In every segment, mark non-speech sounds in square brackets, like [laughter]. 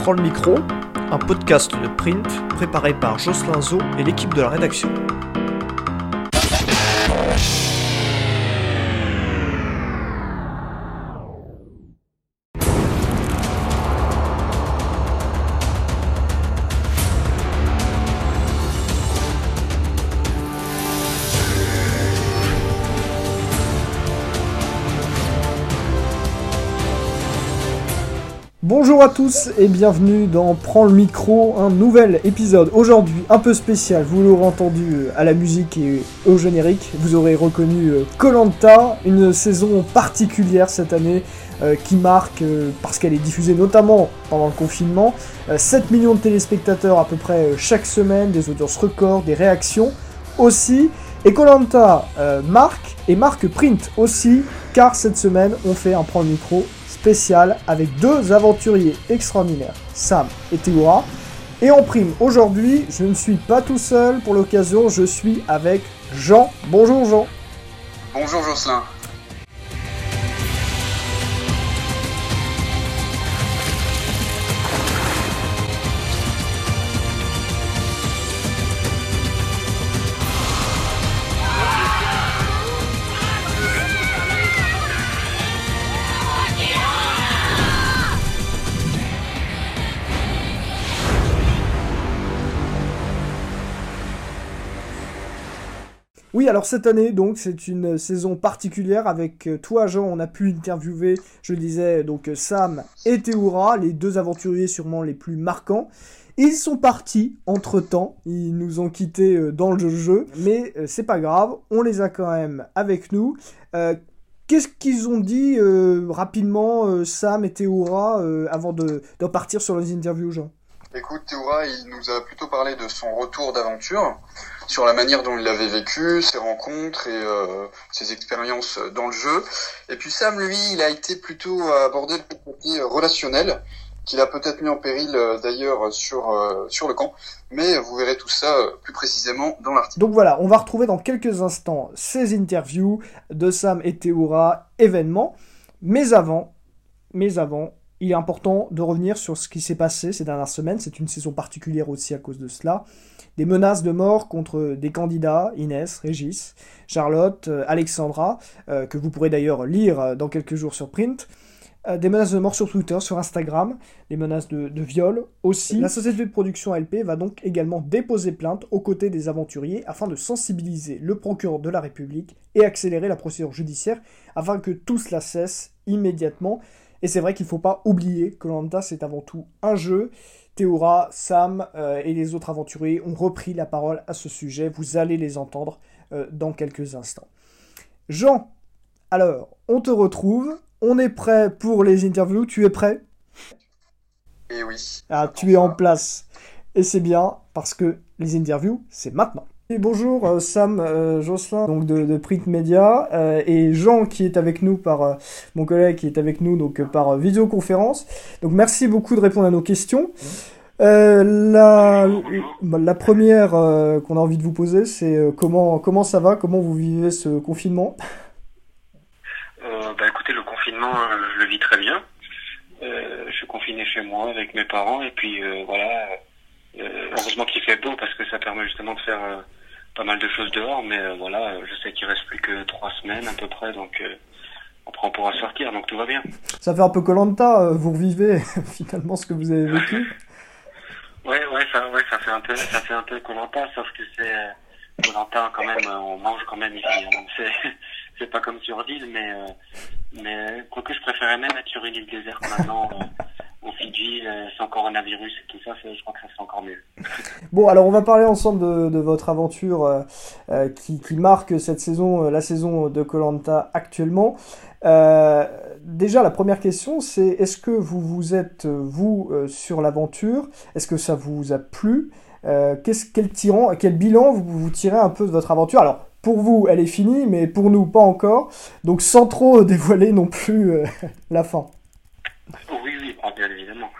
Prends le micro, un podcast de print préparé par Jocelyn Zo et l'équipe de la rédaction. Tous et bienvenue dans Prends le micro, un nouvel épisode aujourd'hui un peu spécial. Vous l'aurez entendu euh, à la musique et au générique. Vous aurez reconnu Colanta, une saison particulière cette année euh, qui marque euh, parce qu'elle est diffusée notamment pendant le confinement. 7 millions de téléspectateurs à peu près chaque semaine, des audiences records, des réactions aussi. Et Colanta marque et marque Print aussi car cette semaine on fait un Prends le micro avec deux aventuriers extraordinaires, Sam et Théoura. Et en prime, aujourd'hui, je ne suis pas tout seul pour l'occasion, je suis avec Jean. Bonjour Jean. Bonjour Jocelyn. Oui, alors cette année, donc, c'est une saison particulière avec euh, toi, Jean. On a pu interviewer, je disais, donc euh, Sam et Théoura, les deux aventuriers sûrement les plus marquants. Ils sont partis entre temps, ils nous ont quittés euh, dans le jeu, mais c'est pas grave, on les a quand même avec nous. Qu'est-ce qu'ils ont dit rapidement, Sam et Théoura, avant de, de, partir sur les interviews, Jean? Écoute, Théoura, il nous a plutôt parlé de son retour d'aventure sur la manière dont il l'avait vécu, ses rencontres et euh, ses expériences dans le jeu. Et puis Sam, lui, il a été plutôt abordé le côté relationnel, qu'il a peut-être mis en péril euh, d'ailleurs sur euh, sur le camp. Mais vous verrez tout ça plus précisément dans l'article. Donc voilà, on va retrouver dans quelques instants ces interviews de Sam et Théoura événements. Mais avant, mais avant, il est important de revenir sur ce qui s'est passé ces dernières semaines. C'est une saison particulière aussi à cause de cela des menaces de mort contre des candidats, Inès, Régis, Charlotte, euh, Alexandra, euh, que vous pourrez d'ailleurs lire euh, dans quelques jours sur Print, des menaces de mort sur Twitter, sur Instagram, des menaces de, de, viol aussi. La société de production LP va donc également déposer plainte aux côtés des aventuriers afin de sensibiliser le procureur de la République et accélérer la procédure judiciaire afin que tout cela cesse immédiatement. Et c'est vrai qu'il ne faut pas oublier que Lanta c'est avant tout un jeu Théora, Sam euh, et les autres aventuriers ont repris la parole à ce sujet. Vous allez les entendre euh, dans quelques instants. Jean, alors, on te retrouve. On est prêt pour les interviews. Tu es prêt? Eh oui. Ah, tu es en place. Et c'est bien parce que les interviews, c'est maintenant. Et bonjour euh, Sam Jocelyn donc de, Print Media et Jean qui est avec nous par mon collègue qui est avec nous donc par visioconférence. Donc merci beaucoup de répondre à nos questions. Euh, la, la première euh, qu'on a envie de vous poser, c'est euh, comment, comment ça va? Comment vous vivez ce confinement? Bah, Écoutez, le confinement, je le vis très bien. je suis confiné chez moi avec mes parents et puis voilà. heureusement qu'il fait beau parce que ça permet justement de faire pas mal de choses dehors. Mais voilà, je sais qu'il reste plus que trois semaines à peu près, donc après on pourra sortir, donc tout va bien. Ça fait un peu Colanta, vous revivez [laughs] finalement ce que vous avez vécu Ouais, ouais, ça, ouais, ça fait un peu, ça fait un peu Colanta, sauf que c'est Colanta quand même, on mange quand même ici. Hein. C'est, [laughs] c'est pas comme sur l'île, mais euh, mais quoique je préférais même être sur une île déserte maintenant. Euh, au Fidji, euh, sans coronavirus et tout ça, je crois que ça encore mieux. [laughs] Bon, alors on va parler ensemble de, votre aventure euh, euh, qui, marque cette saison, la saison de Colanta actuellement. déjà, la première question, c'est est-ce que vous vous êtes, vous, sur l'aventure? Est-ce que ça vous a plu? Qu'est-ce, quel, tirant, quel bilan vous, vous tirez un peu de votre aventure? Alors, pour vous, elle est finie, mais pour nous, pas encore. Donc, sans trop [laughs] dévoiler non plus la fin. Oui, oui, bien évidemment.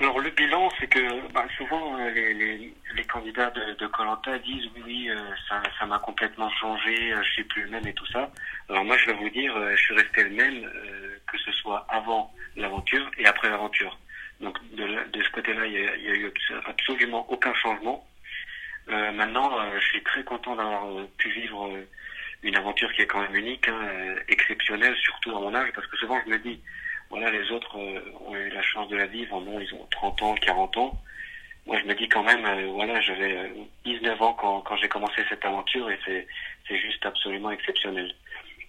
Alors le bilan, c'est que bah, souvent euh, les, les, les, candidats de Colanta disent oui, euh, ça, m'a complètement changé, euh, je suis plus le même et tout ça. Alors moi, je vais vous dire, je suis resté le même, que ce soit avant l'aventure et après l'aventure. Donc de, de ce côté-là, il y, a, a eu absolument aucun changement. Maintenant, je suis très content d'avoir pu vivre une aventure qui est quand même unique, hein, exceptionnelle, surtout à mon âge, parce que souvent je me dis, voilà, les autres ont eu la chance de la vivre, bon, ils ont 30 ans, 40 ans. Moi, je me dis quand même, voilà, j'avais 19 ans quand, j'ai commencé cette aventure et c'est, juste absolument exceptionnel.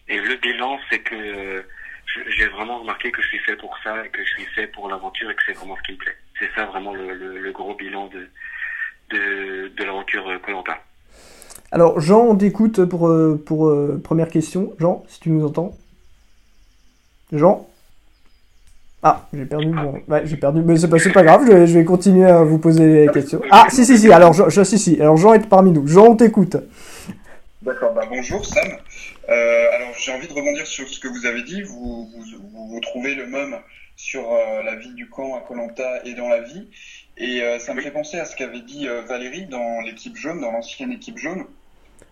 Et le bilan, c'est que j'ai vraiment remarqué que je suis fait pour ça et que je suis fait pour l'aventure et que c'est vraiment ce qui me plaît. C'est ça vraiment le, gros bilan de, de, l'aventure Colanta. Alors Jean, on t'écoute pour, euh, pour euh, première question. Jean, si tu nous entends. Jean? Ah, j'ai perdu mon... Ouais, j'ai perdu, mais c'est pas, pas grave, je vais, je vais, continuer à vous poser les questions. Ah, si, si, si, alors, je, si, si, alors Jean est parmi nous. Jean, on t'écoute. D'accord, bah bonjour Sam. Euh, alors j'ai envie de rebondir sur ce que vous avez dit. Vous vous, vous, trouvez le même sur euh, la vie du camp à Colanta et dans la vie. Et euh, ça me fait penser à ce qu'avait dit euh, Valérie dans l'équipe jaune, dans l'ancienne équipe jaune,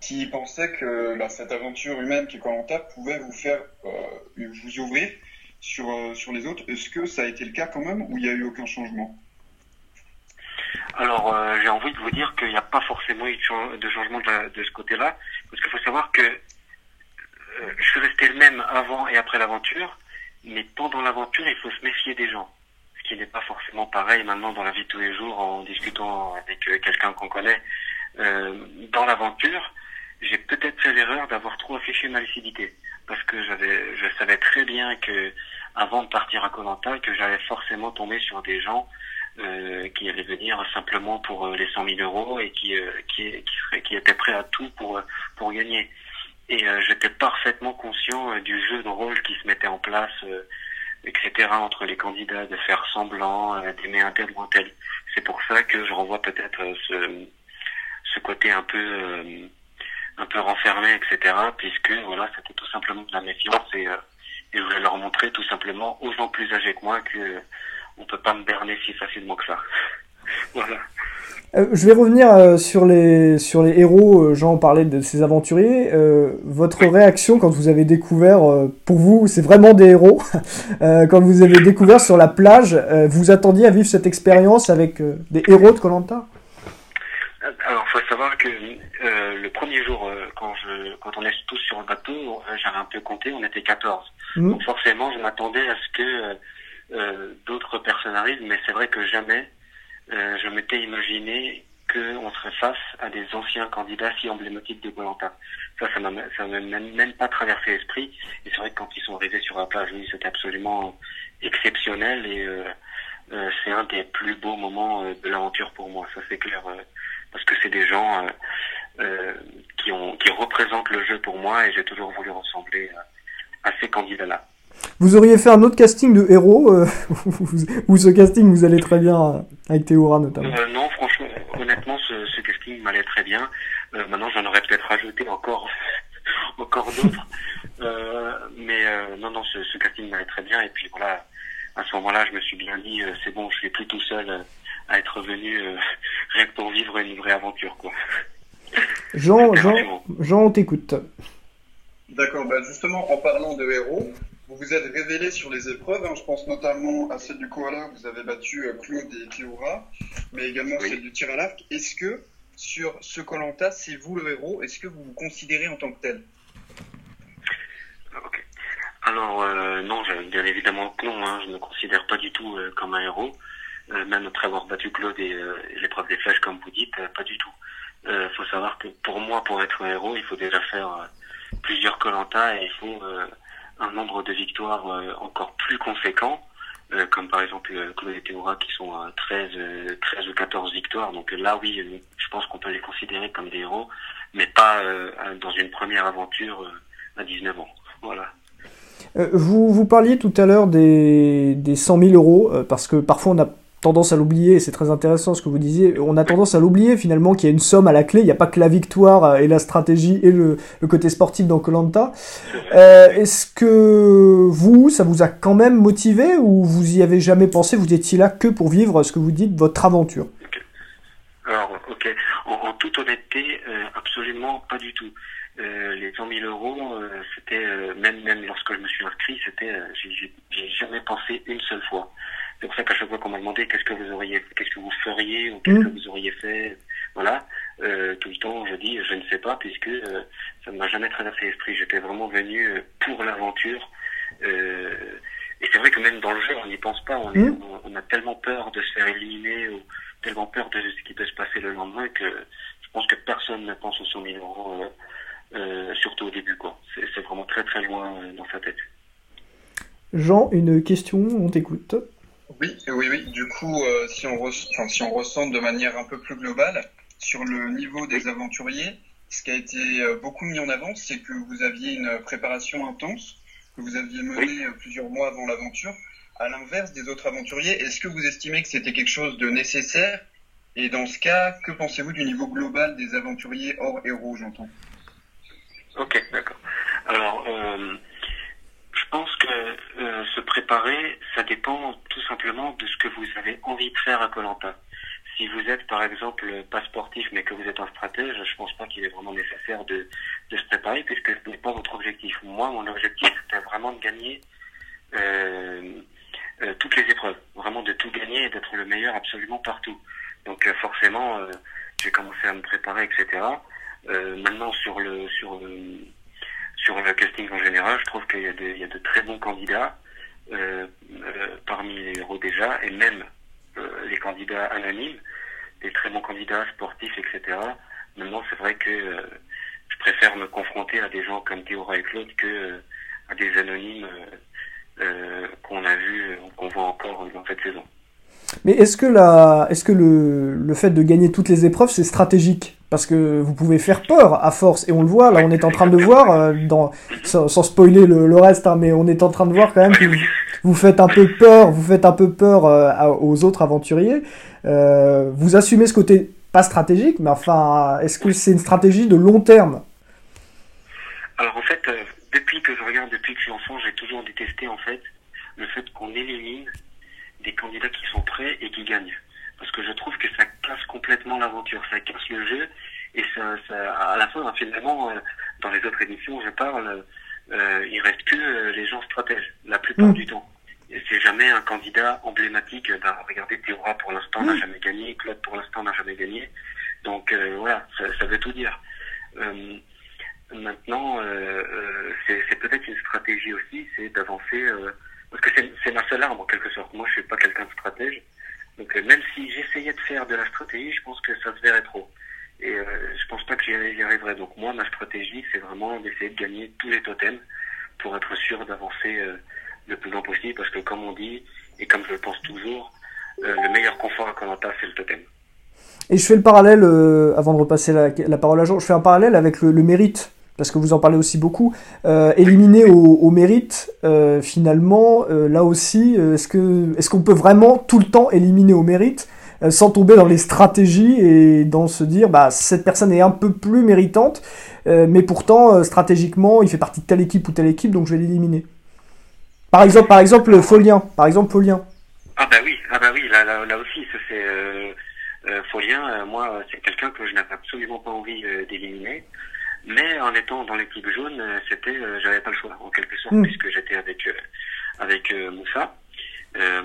qui pensait que bah, cette aventure humaine qui est Colanta pouvait vous faire euh, vous ouvrir sur, sur les autres. Est-ce que ça a été le cas quand même ou il n'y a eu aucun changement? Alors, euh, j'ai envie de vous dire qu'il n'y a pas forcément eu de changement de, ce côté-là, parce qu'il faut savoir que euh, je suis resté le même avant et après l'aventure, mais pendant l'aventure, il faut se méfier des gens, ce qui n'est pas forcément pareil maintenant dans la vie de tous les jours en discutant avec euh, quelqu'un qu'on connaît. Euh, dans l'aventure, j'ai peut-être fait l'erreur d'avoir trop affiché ma lucidité, parce que j'avais, je savais très bien que avant de partir à Colanta, que j'allais forcément tomber sur des gens euh, qui allaient venir simplement pour euh, les 100 000 euros et qui, euh, qui, qui, qui étaient prêts à tout pour, pour gagner. Et j'étais parfaitement conscient du jeu de rôle qui se mettait en place, etc., entre les candidats, de faire semblant, d'aimer un tel ou un tel. C'est pour ça que je renvoie peut-être ce, ce côté un peu, un peu renfermé, etc., puisque voilà, c'était tout simplement de la méfiance et, et je voulais leur montrer tout simplement aux gens plus âgés que moi que on peut pas me berner si facilement que ça. [laughs] voilà. Euh, je vais revenir euh, sur les sur les héros. Euh, Jean parlait de ces aventuriers. Euh, votre oui. réaction quand vous avez découvert, euh, pour vous, c'est vraiment des héros. [laughs] quand vous avez découvert sur la plage, vous attendiez à vivre cette expérience avec des héros de Colanta savoir que le premier jour, quand je quand on est tous sur le bateau, j'avais un peu compté, on était 14. Mmh. Donc forcément, je m'attendais à ce que euh, d'autres personnes arrivent, mais c'est vrai que jamais euh, je m'étais imaginé qu'on serait face à des anciens candidats si emblématiques de Colanta. Ça, ça m'a même, même pas traversé l'esprit. Et c'est vrai que quand ils sont arrivés sur la plage, oui, c'était absolument exceptionnel et euh, euh, c'est un des plus beaux moments euh, de l'aventure pour moi. Ça, c'est clair, euh, parce que c'est des gens qui ont qui représentent le jeu pour moi et j'ai toujours voulu ressembler à ces candidats-là. Vous auriez fait un autre casting de héros euh, [laughs] ou ce casting vous allez très bien avec Théora notamment euh, Non, franchement, honnêtement, ce, ce casting m'allait très bien. Euh, maintenant, j'en aurais peut-être rajouté encore, [laughs] encore d'autres. [laughs] Euh, mais euh, non, non, ce, ce casting m'allait très bien. Et puis voilà, à ce moment-là, je me suis bien dit, c'est bon, je suis plus tout seul à être venu rien que pour vivre une vraie aventure, quoi. [laughs] Jean, Jean, Jean, on t'écoute. D'accord, bah justement, en parlant de héros, vous vous êtes révélé sur les épreuves. Hein. Je pense notamment à celle du koala, vous avez battu euh, Claude et Théora, mais également oui. celle du tir à l'arc. Est-ce que sur ce Colanta, c'est vous le héros? Est-ce que vous vous considérez en tant que tel? Ok. Alors euh, non, bien évidemment que non. Hein. Je ne me considère pas du tout euh, comme un héros. Euh, même après avoir battu Claude et, euh, l'épreuve des flèches, comme vous dites, pas du tout. Il faut savoir que pour moi, pour être un héros, il faut déjà faire plusieurs Colanta et il faut un nombre de victoires euh, encore plus conséquent, euh, comme par exemple euh, Claude et Théora qui sont à 13, 13 ou 14 victoires. Donc là, oui, je pense qu'on peut les considérer comme des héros, mais pas dans une première aventure à 19 ans. Voilà. Vous, vous parliez tout à l'heure des, des 100 000 euros, parce que parfois on a tendance à l'oublier, c'est très intéressant ce que vous disiez, on a tendance à l'oublier finalement qu'il y a une somme à la clé, il n'y a pas que la victoire et la stratégie et le, le côté sportif dans Colanta. Euh, Est-ce que vous, ça vous a quand même motivé ou vous y avez jamais pensé, vous étiez là que pour vivre ce que vous dites, votre aventure? Okay. Alors, ok, en, toute honnêteté, euh, absolument pas du tout. Euh, les 100 000 euros, euh, c'était euh, même même lorsque je me suis inscrit, c'était, j'ai jamais pensé une seule fois. C'est pour ça qu'à chaque fois qu'on m'a demandé qu'est-ce que vous auriez, qu'est-ce que vous feriez ou qu'est-ce Mm. que vous auriez fait, voilà. Euh, tout le temps, je dis, je ne sais pas, puisque euh, ça ne m'a jamais traversé l'esprit. J'étais vraiment venu euh, pour l'aventure. Et c'est vrai que même dans le jeu, on n'y pense pas. On, est- Mm. on, on a tellement peur de se faire éliminer ou tellement peur de ce qui peut se passer le lendemain que je pense que personne ne pense aux 100 000 euros, surtout au début. quoi. C'est vraiment très très loin dans sa tête. Jean, une question, on t'écoute. Oui, oui, oui. Du coup, euh, si, on enfin, si on ressent de manière un peu plus globale sur le niveau des aventuriers, ce qui a été euh, beaucoup mis en avant, c'est que vous aviez une préparation intense, que vous aviez menée euh, plusieurs mois avant l'aventure. À l'inverse des autres aventuriers, est-ce que vous estimez que c'était quelque chose de nécessaire? Et dans ce cas, que pensez-vous du niveau global des aventuriers hors héros, j'entends? Ok, d'accord. Alors, euh, je pense que euh, se préparer, ça dépend tout simplement de ce que vous avez envie de faire à Colanta. Si vous êtes par exemple pas sportif mais que vous êtes un stratège, je pense pas qu'il est vraiment nécessaire de, de se préparer puisque ce n'est pas votre objectif. Moi, mon objectif c'était vraiment de gagner euh, euh, toutes les épreuves, vraiment de tout gagner et d'être le meilleur absolument partout. Donc euh, forcément, euh, j'ai commencé à me préparer, etc. Euh, maintenant sur le sur le sur le casting en général, je trouve qu'il y a de, très bons candidats euh, euh, parmi les héros déjà, et même euh, les candidats anonymes, des très bons candidats sportifs, etc. Maintenant, c'est vrai que je préfère me confronter à des gens comme Théora et Claude que à des anonymes qu'on a vus, qu'on voit encore dans cette saison. Mais est-ce que, la, est-ce que le, le fait de gagner toutes les épreuves, c'est stratégique? Parce que vous pouvez faire peur à force, et on le voit, là on est en train de voir, euh, sans, spoiler le, le reste, hein, mais on est en train de voir quand même que vous, faites un peu peur, vous faites un peu peur euh, aux autres aventuriers. Euh, vous assumez ce côté pas stratégique, mais enfin, est-ce que c'est une stratégie de long terme? Alors en fait, depuis que je regarde, depuis que je suis enfant, j'ai toujours détesté en fait le fait qu'on élimine des candidats qui sont prêts et qui gagnent. Parce que je trouve que ça casse complètement l'aventure, ça casse le jeu et ça, ça à la fin finalement euh, dans les autres émissions je parle, euh, il reste que euh, les gens stratèges la plupart Mm. du temps. C'est jamais un candidat emblématique. Ben, regardez, Théora pour l'instant n'a jamais gagné, Claude pour l'instant n'a jamais gagné. Donc euh, voilà, ça, ça veut tout dire. Euh, Maintenant, euh, euh, c'est peut-être une stratégie aussi, c'est d'avancer, euh, parce que c'est ma seule arme en quelque sorte. Moi, je suis pas quelqu'un de stratège, donc euh, même si j'essayais de faire de la stratégie, je pense que ça se verrait trop. Et euh, je pense pas que j'y arriverais. Donc moi, ma stratégie, c'est vraiment d'essayer de gagner tous les totems pour être sûr d'avancer euh, le plus loin possible, parce que comme on dit, et comme je le pense toujours, euh, le meilleur confort à Colanta, c'est le totem. Et je fais le parallèle, avant de repasser la, parole à Jean, je fais un parallèle avec le mérite, parce que vous en parlez aussi beaucoup. Euh, éliminer au, mérite, euh, finalement, euh, là aussi, est-ce que est-ce qu'on peut vraiment tout le temps éliminer au mérite sans tomber dans les stratégies et dans se dire, bah cette personne est un peu plus méritante, mais pourtant stratégiquement, il fait partie de telle équipe ou telle équipe, donc je vais l'éliminer. Par exemple, par exemple, Folien, par exemple, Folien. Ah bah oui, ah bah oui, là, là, aussi, c'est Folien, moi c'est quelqu'un que je n'avais absolument pas envie d'éliminer, mais en étant dans l'équipe jaune, euh, c'était, euh, j'avais pas le choix en quelque sorte, Mm. puisque j'étais avec euh, avec Moussa.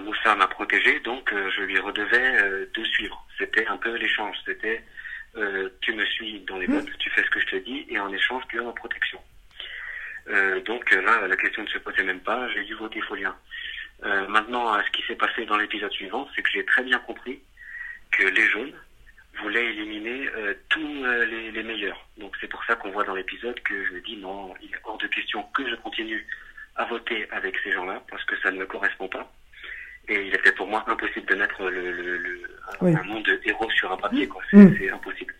Moussa m'a protégé, donc je lui redevais de suivre. C'était un peu l'échange, c'était euh, tu me suis dans les bottes, tu fais ce que je te dis, et en échange tu as ma protection. Euh, donc là, la question ne se posait même pas, j'ai dû voter Folien. Euh, maintenant, ce qui s'est passé dans l'épisode suivant, c'est que j'ai très bien compris que les jaunes voulaient éliminer euh, tous euh, les, les meilleurs. Donc c'est pour ça qu'on voit dans l'épisode que je me dis non, il est hors de question que je continue à voter avec ces gens-là parce que ça ne me correspond pas. Et il était pour moi impossible de mettre le, le, le- un, Oui. un nom de héros sur un papier. quoi. C'est Mm. c'est impossible.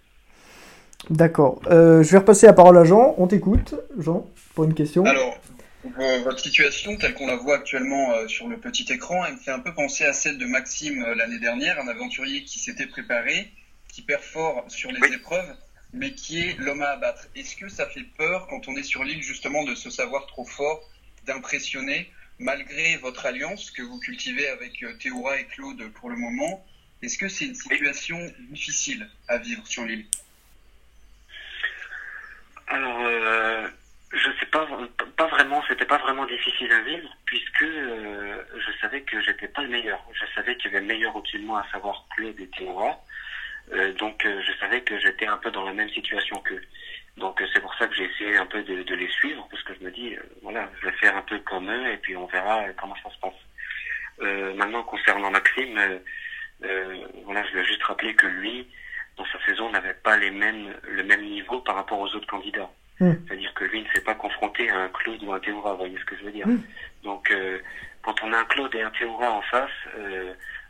D'accord. Euh, je vais repasser la parole à Jean. On t'écoute, Jean, pour une question. Alors, vo- votre situation, telle qu'on la voit actuellement euh, sur le petit écran, elle me fait un peu penser à celle de Maxime euh, l'année dernière, un aventurier qui s'était préparé, qui perd fort sur les Oui. épreuves, mais qui est l'homme à abattre. Est-ce que ça fait peur quand on est sur l'île justement de se savoir trop fort, d'impressionner, malgré votre alliance que vous cultivez avec euh, Théora et Claude pour le moment? Est-ce que c'est une situation difficile à vivre sur l'île? Alors, euh, je sais pas, pas vraiment, c'était pas vraiment difficile à vivre puisque euh, je savais que j'étais pas le meilleur. Je savais que avait meilleur au-dessus de moi, à savoir Claude et Théora. Euh, donc euh, je savais que j'étais un peu dans la même situation qu'eux. Donc euh, c'est pour ça que j'ai essayé un peu de, de, les suivre, parce que je me dis, voilà, je vais faire un peu comme eux, et puis on verra comment ça se passe. maintenant, concernant Maxime, voilà, je vais juste rappeler que lui, dans sa saison, n'avait pas les mêmes, le même niveau par rapport aux autres candidats. Hmm. C'est-à-dire que lui ne s'est pas confronté à un Claude ou un Théora, vous voyez ce que je veux dire. Hmm. Donc, quand on a un Claude et un Théora en face,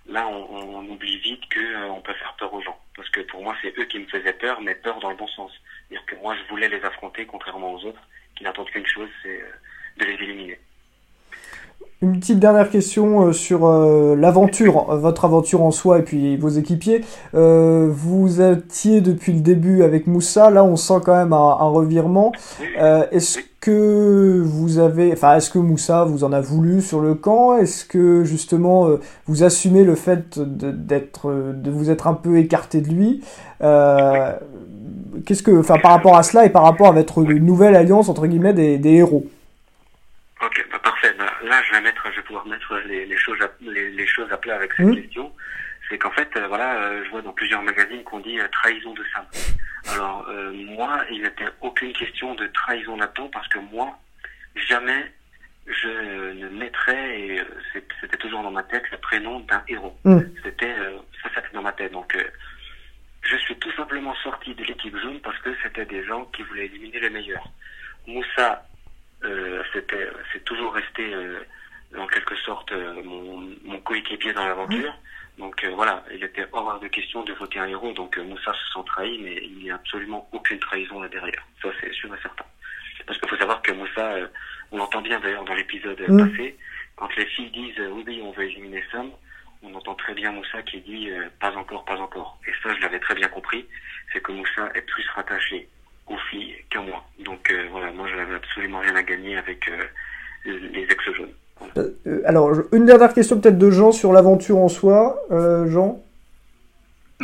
là, on, on, oublie vite que euh, on peut faire peur aux gens. Parce que pour moi, c'est eux qui me faisaient peur, mais peur dans le bon sens. C'est-à-dire que moi, je voulais les affronter, contrairement aux autres, qui n'attendent qu'une chose, c'est euh, de les éliminer. Une petite dernière question euh, sur euh, l'aventure, votre aventure en soi et puis vos équipiers. Euh, vous étiez depuis le début avec Moussa, là on sent quand même un, un revirement. est-ce que vous avez, enfin est-ce que Moussa vous en a voulu sur le camp? Est-ce que justement vous assumez le fait d'être, de, vous être un peu écarté de lui? Qu'est-ce que, enfin par rapport à cela et par rapport à votre nouvelle alliance entre guillemets des, des héros Ok, bah, parfait. Bah, là, je vais mettre, je vais pouvoir mettre les, les choses, à, les, les, choses à plat avec cette mmh. question. C'est qu'en fait, euh, voilà, euh, je vois dans plusieurs magazines qu'on dit euh, trahison de Sam. Alors moi, il n'était aucune question de trahison là-dedans parce que moi, jamais je ne mettrais, et c'était toujours dans ma tête, le prénom d'un héros. Mmh. C'était ça, c'était dans ma tête. Donc je suis tout simplement sorti de l'équipe jaune parce que c'était des gens qui voulaient éliminer les meilleurs. Moussa euh, c'était, c'est toujours resté euh, en quelque sorte euh, mon, mon coéquipier dans l'aventure. Donc voilà, il était hors de question de voter un héros. Donc Moussa se sent trahi, mais il n'y a absolument aucune trahison là derrière. Ça c'est sûr et certain. Parce qu'il faut savoir que Moussa, on l'entend bien d'ailleurs dans l'épisode passé, quand les filles disent oui oui on veut éliminer Sam, on entend très bien Moussa qui dit pas encore, pas encore. Et ça je l'avais très bien compris, c'est que Moussa est plus rattaché aux filles qu'à moi. Donc euh, voilà, moi je n'avais absolument rien à gagner avec euh, les ex-jeunes. Euh, alors, une dernière question peut-être de Jean sur l'aventure en soi. Jean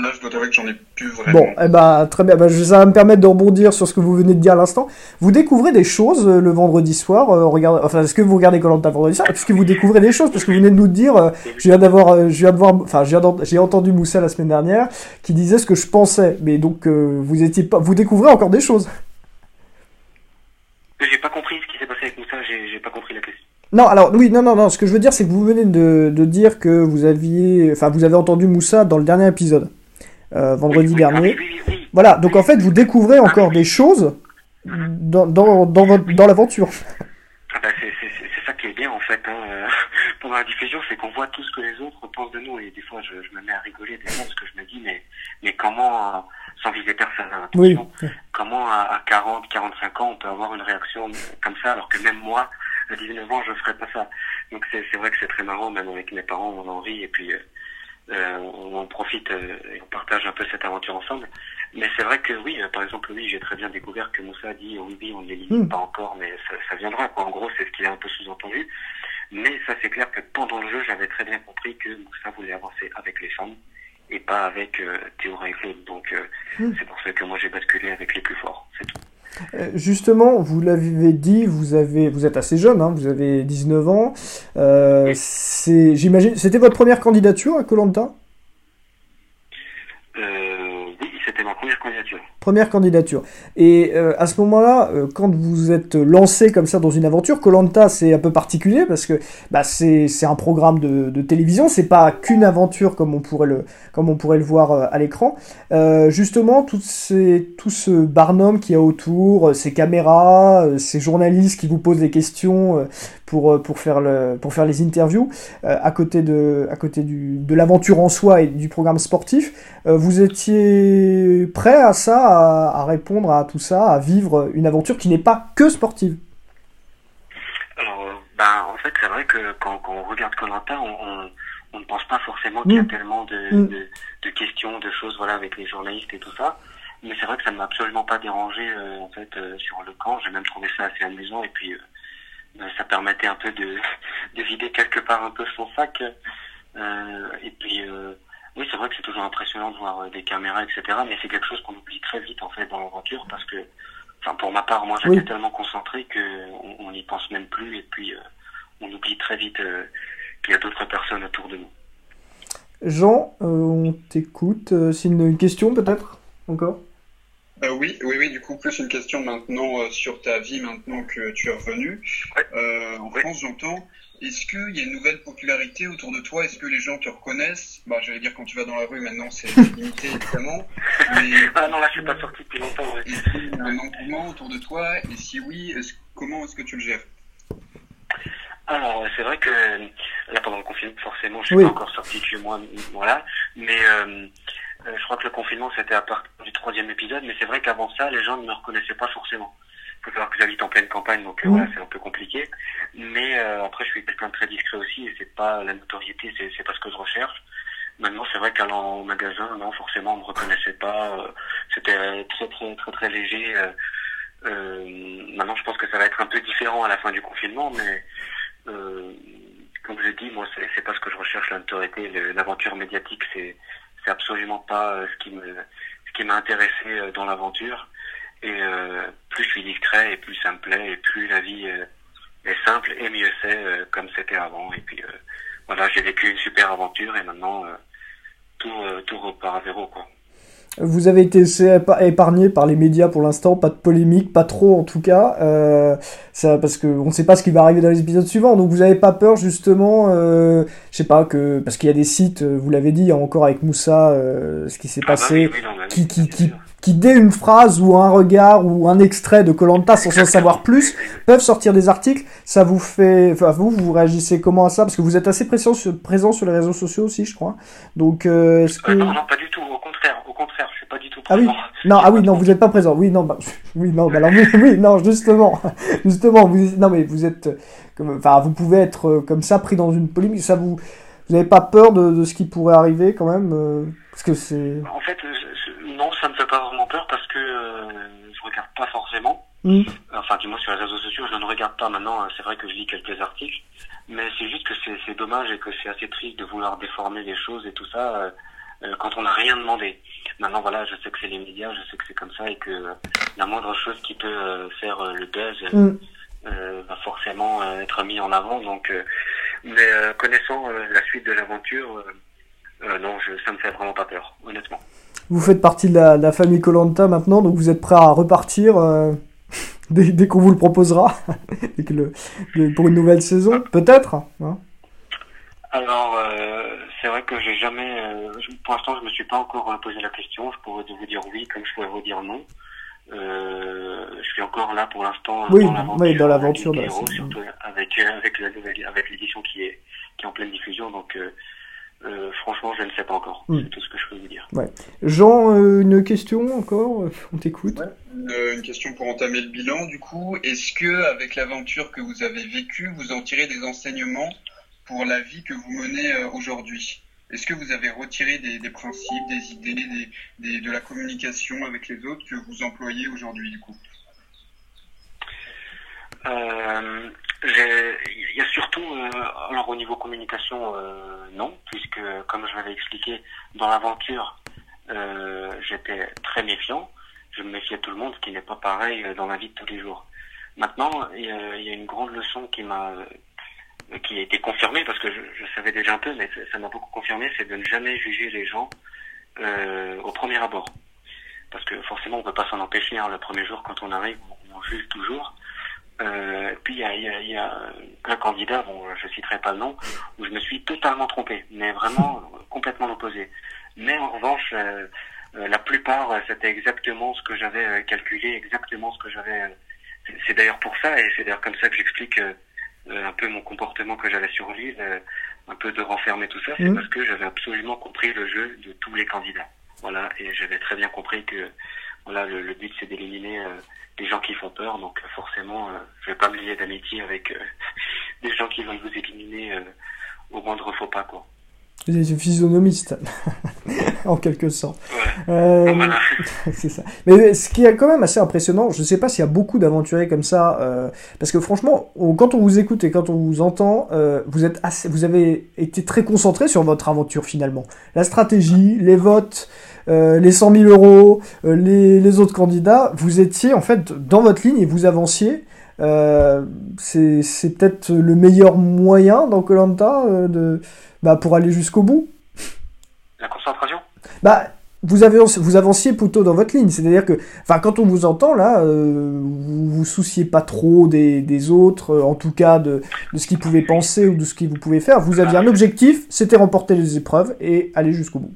Là, je dois dire que j'en ai plus vraiment. Bon, eh ben, très bien. Ben, ça va me permettre de rebondir sur ce que vous venez de dire à l'instant. Vous découvrez des choses le vendredi soir. regardez, enfin, est-ce que vous regardez Colanta vendredi soir? Est-ce que vous découvrez des choses? Parce que vous venez de nous dire, je viens d'avoir, je viens de voir, enfin, j'ai entendu Moussa la semaine dernière qui disait ce que je pensais. Mais donc, vous étiez pas, vous découvrez encore des choses. J'ai pas compris ce qui s'est passé avec Moussa, j'ai pas compris la question. Non, alors oui, non, non, non. Ce que je veux dire, c'est que vous venez de, de, dire que vous aviez, enfin, vous avez entendu Moussa dans le dernier épisode, euh, vendredi dernier. voilà, donc en fait, vous découvrez encore des choses dans, dans, dans, votre, dans l'aventure. Ah bah c'est ça qui est bien en fait. Hein. Euh, [laughs] pendant la diffusion, c'est qu'on voit tout ce que les autres pensent de nous et des fois, je, je me mets à rigoler des fois parce que je me dis mais mais comment sans viser personne. Oui. Comment à, 40, 45 ans on peut avoir une réaction comme ça alors que même moi, à 19 ans, je ferais pas ça. Donc c'est vrai que c'est très marrant, même avec mes parents, on en rit et puis euh, euh on, profite euh, et on partage un peu cette aventure ensemble. Mais c'est vrai que oui, euh, par exemple, oui, j'ai très bien découvert que Moussa a dit oui, oui, on ne l'élimine hmm. pas encore, mais ça, ça viendra. Quoi. En gros, c'est ce qu'il a un peu sous-entendu. Mais ça, c'est clair que pendant le jeu, j'avais très bien compris que Moussa voulait avancer avec les femmes et pas avec euh, Théora et Claude. Donc euh, hmm. c'est pour ça que moi j'ai basculé avec les plus forts, c'est tout. Euh, justement, vous l'avez dit, vous avez, vous êtes assez jeune, hein, vous avez 19 ans. Euh, c'est, j'imagine, c'était votre première candidature à Colanta euh, Oui, c'était ma première candidature. Première candidature. Et euh, à ce moment-là, euh, quand vous êtes lancé comme ça dans une aventure, Colanta c'est un peu particulier parce que bah, c'est un programme de, de télévision, c'est pas qu'une aventure comme on pourrait le, comme on pourrait le voir euh, à l'écran. justement, tout, ces, tout ce barnum qui y a autour, ces caméras, ces journalistes qui vous posent des questions pour, pour, faire, le, pour faire les interviews, à côté de, à côté du, de l'aventure en soi et du programme sportif, vous étiez prêt à ça à, répondre à tout ça, à vivre une aventure qui n'est pas que sportive? Alors, euh, ben, en fait, c'est vrai que quand, on regarde Colanta, on, on, ne pense pas forcément qu'il y a mm. tellement mm. de, de, questions, de choses, voilà, avec les journalistes et tout ça. Mais c'est vrai que ça ne m'a absolument pas dérangé, euh, en fait, euh, sur le camp. J'ai même trouvé ça assez amusant et puis ça permettait un peu de, de vider quelque part un peu son sac. et puis oui, c'est vrai que c'est toujours impressionnant de voir euh, des caméras, etc. Mais c'est quelque chose qu'on oublie très vite en fait dans l'aventure parce que, enfin pour ma part, moi j'étais tellement concentré que on n'y pense même plus et puis euh, on oublie très vite euh, qu'il y a d'autres personnes autour de nous. Jean, on t'écoute. c'est une question peut-être encore? Euh, oui, oui, oui, du coup, plus une question maintenant euh, sur ta vie maintenant que tu es revenu. Euh, en France, j'entends. Est-ce qu'il y a une nouvelle popularité autour de toi? Est-ce que les gens te reconnaissent? Bah, j'allais dire quand tu vas dans la rue, maintenant c'est [laughs] limité évidemment. Mais... Ah non, là je suis pas sorti depuis longtemps. Ouais. Est-ce qu'il y a un engouement autour de toi? Et si oui, comment est-ce que tu le gères? Alors, c'est vrai que là, pendant le confinement, forcément, je suis pas encore sorti de chez moi, voilà. Mais euh, euh, je crois que le confinement, c'était à partir du troisième épisode, mais c'est vrai qu'avant ça, les gens ne me reconnaissaient pas forcément. Il faut savoir que j'habite en pleine campagne, donc euh, voilà, c'est un peu compliqué. Mais euh, après, je suis quelqu'un de très discret aussi, et c'est pas la notoriété, c'est, c'est pas ce que je recherche. Maintenant, c'est vrai qu'allant au magasin, non, forcément, on me reconnaissait pas. c'était très, très, très, très léger. maintenant, je pense que ça va être un peu différent à la fin du confinement, mais comme je dis, moi, c'est, pas ce que je recherche, la notoriété, l'aventure médiatique, c'est absolument pas euh, ce qui me ce qui m'a intéressé euh, dans l'aventure. Et euh, plus je suis discret et plus ça me plaît et plus la vie est simple et mieux c'est comme c'était avant. Et puis voilà, j'ai vécu une super aventure et maintenant tout tout repart à zéro quoi. Vous avez été épargné par les médias pour l'instant, pas de polémique, pas trop en tout cas, euh, ça, parce qu'on ne sait pas ce qui va arriver dans les épisodes suivants, donc vous n'avez pas peur justement, euh, je sais pas, que parce qu'il y a des sites, euh, vous l'avez dit, encore avec Moussa, euh, ce qui s'est ah bah passé, qui, qui, qui, qui, dès une phrase ou un regard ou un extrait de Colanta sans en savoir [laughs] plus, peuvent sortir des articles, ça vous fait, enfin vous, vous réagissez comment à ça Parce que vous êtes assez présent sur, présent sur les réseaux sociaux aussi, je crois, donc est-ce que... non, non, pas du tout, au contraire, au contraire, je suis pas du tout ah oui, non, ah oui, non, vous n'êtes pas présent. Oui, non, bah, [laughs] oui, non, bah, alors, oui, non, justement, [laughs] justement, vous, non, mais vous êtes, comme, enfin, vous pouvez être euh, comme ça pris dans une polémique. Ça vous, vous n'avez pas peur de, de, ce qui pourrait arriver quand même, euh, parce que c'est. En fait, non, ça me fait pas vraiment peur parce que euh, je regarde pas forcément. Mmh. Enfin, du moins sur les réseaux sociaux, je ne regarde pas maintenant. C'est vrai que je lis quelques articles, mais c'est juste que c'est dommage et que c'est assez triste de vouloir déformer les choses et tout ça quand on n'a rien demandé. Maintenant, voilà, je sais que c'est les médias, je sais que c'est comme ça et que la moindre chose qui peut euh, faire euh, le buzz mm. euh, va forcément être mis en avant. Donc, mais connaissant la suite de l'aventure, non, je, ça me fait vraiment pas peur, honnêtement. Vous faites partie de la, famille Colanta maintenant, donc vous êtes prêt à repartir [laughs] dès, dès qu'on vous le proposera [laughs] le, pour une nouvelle saison, peut-être. Hein alors, euh, c'est vrai que j'ai jamais, euh, pour l'instant, je me suis pas encore euh, posé la question. Je pourrais vous dire oui, comme je pourrais vous dire non. Euh, je suis encore là pour l'instant oui, dans l'aventure, oui, surtout avec avec la nouvelle, avec l'édition qui est qui est en pleine diffusion. Donc, euh, franchement, je ne sais pas encore. Hmm. C'est tout ce que je peux vous dire. Ouais. Jean, une question encore? [laughs] On t'écoute. Ouais. une question pour entamer le bilan, du coup. Est-ce que, avec l'aventure que vous avez vécue, vous en tirez des enseignements pour la vie que vous menez euh, aujourd'hui Est-ce que vous avez retiré des, principes, des idées, des, de la communication avec les autres que vous employez aujourd'hui du coup? Euh, Il y a surtout, euh, alors au niveau communication, non, puisque comme je l'avais expliqué, dans l'aventure, j'étais très méfiant. Je me méfiais de tout le monde, ce qui n'est pas pareil dans la vie de tous les jours. Maintenant, il y a une grande leçon qui m'a qui a été confirmé parce que je, je, savais déjà un peu, mais ça m'a beaucoup confirmé, c'est de ne jamais juger les gens euh, au premier abord. Parce que forcément, on peut pas s'en empêcher. Hein, le premier jour, quand on arrive, on, juge toujours. Euh, puis il y a, y, a, y a, un candidat, bon, je citerai pas le nom, où je me suis totalement trompé, mais vraiment complètement l'opposé. Mais en revanche, euh, euh la plupart, c'était exactement ce que j'avais euh, calculé, exactement ce que j'avais. Euh, c'est d'ailleurs pour ça, et c'est d'ailleurs comme ça que j'explique un peu mon comportement que j'avais sur l'île, euh, un peu de renfermer tout ça, c'est mmh. parce que j'avais absolument compris le jeu de tous les candidats. Voilà, et j'avais très bien compris que voilà, le, le but c'est d'éliminer euh, les gens qui font peur, donc forcément, je vais pas me lier d'amitié avec [laughs] des gens qui veulent vous éliminer au moindre faux pas, quoi. Vous êtes physionomiste, [laughs] en quelque sorte. Euh, [laughs] c'est ça. Mais ce qui est quand même assez impressionnant, je ne sais pas s'il y a beaucoup d'aventuriers comme ça, euh, parce que franchement, quand on vous écoute et quand on vous entend, euh, vous êtes assez, vous avez été très concentré sur votre aventure finalement. La stratégie, les votes, euh, les 100 000 euros, euh, les, les, autres candidats, vous étiez en fait dans votre ligne et vous avanciez. Euh, c'est peut-être le meilleur moyen dans Colanta de bah, pour aller jusqu'au bout. Bah, vous, avez, vous avanciez plutôt dans votre ligne, c'est-à-dire que, enfin, quand on vous entend là, euh, vous vous souciez pas trop des, des autres, euh, en tout cas de, de ce qu'ils pouvaient penser ou de ce qu'ils vous pouvaient faire. Vous aviez un objectif, c'était remporter les épreuves et aller jusqu'au bout.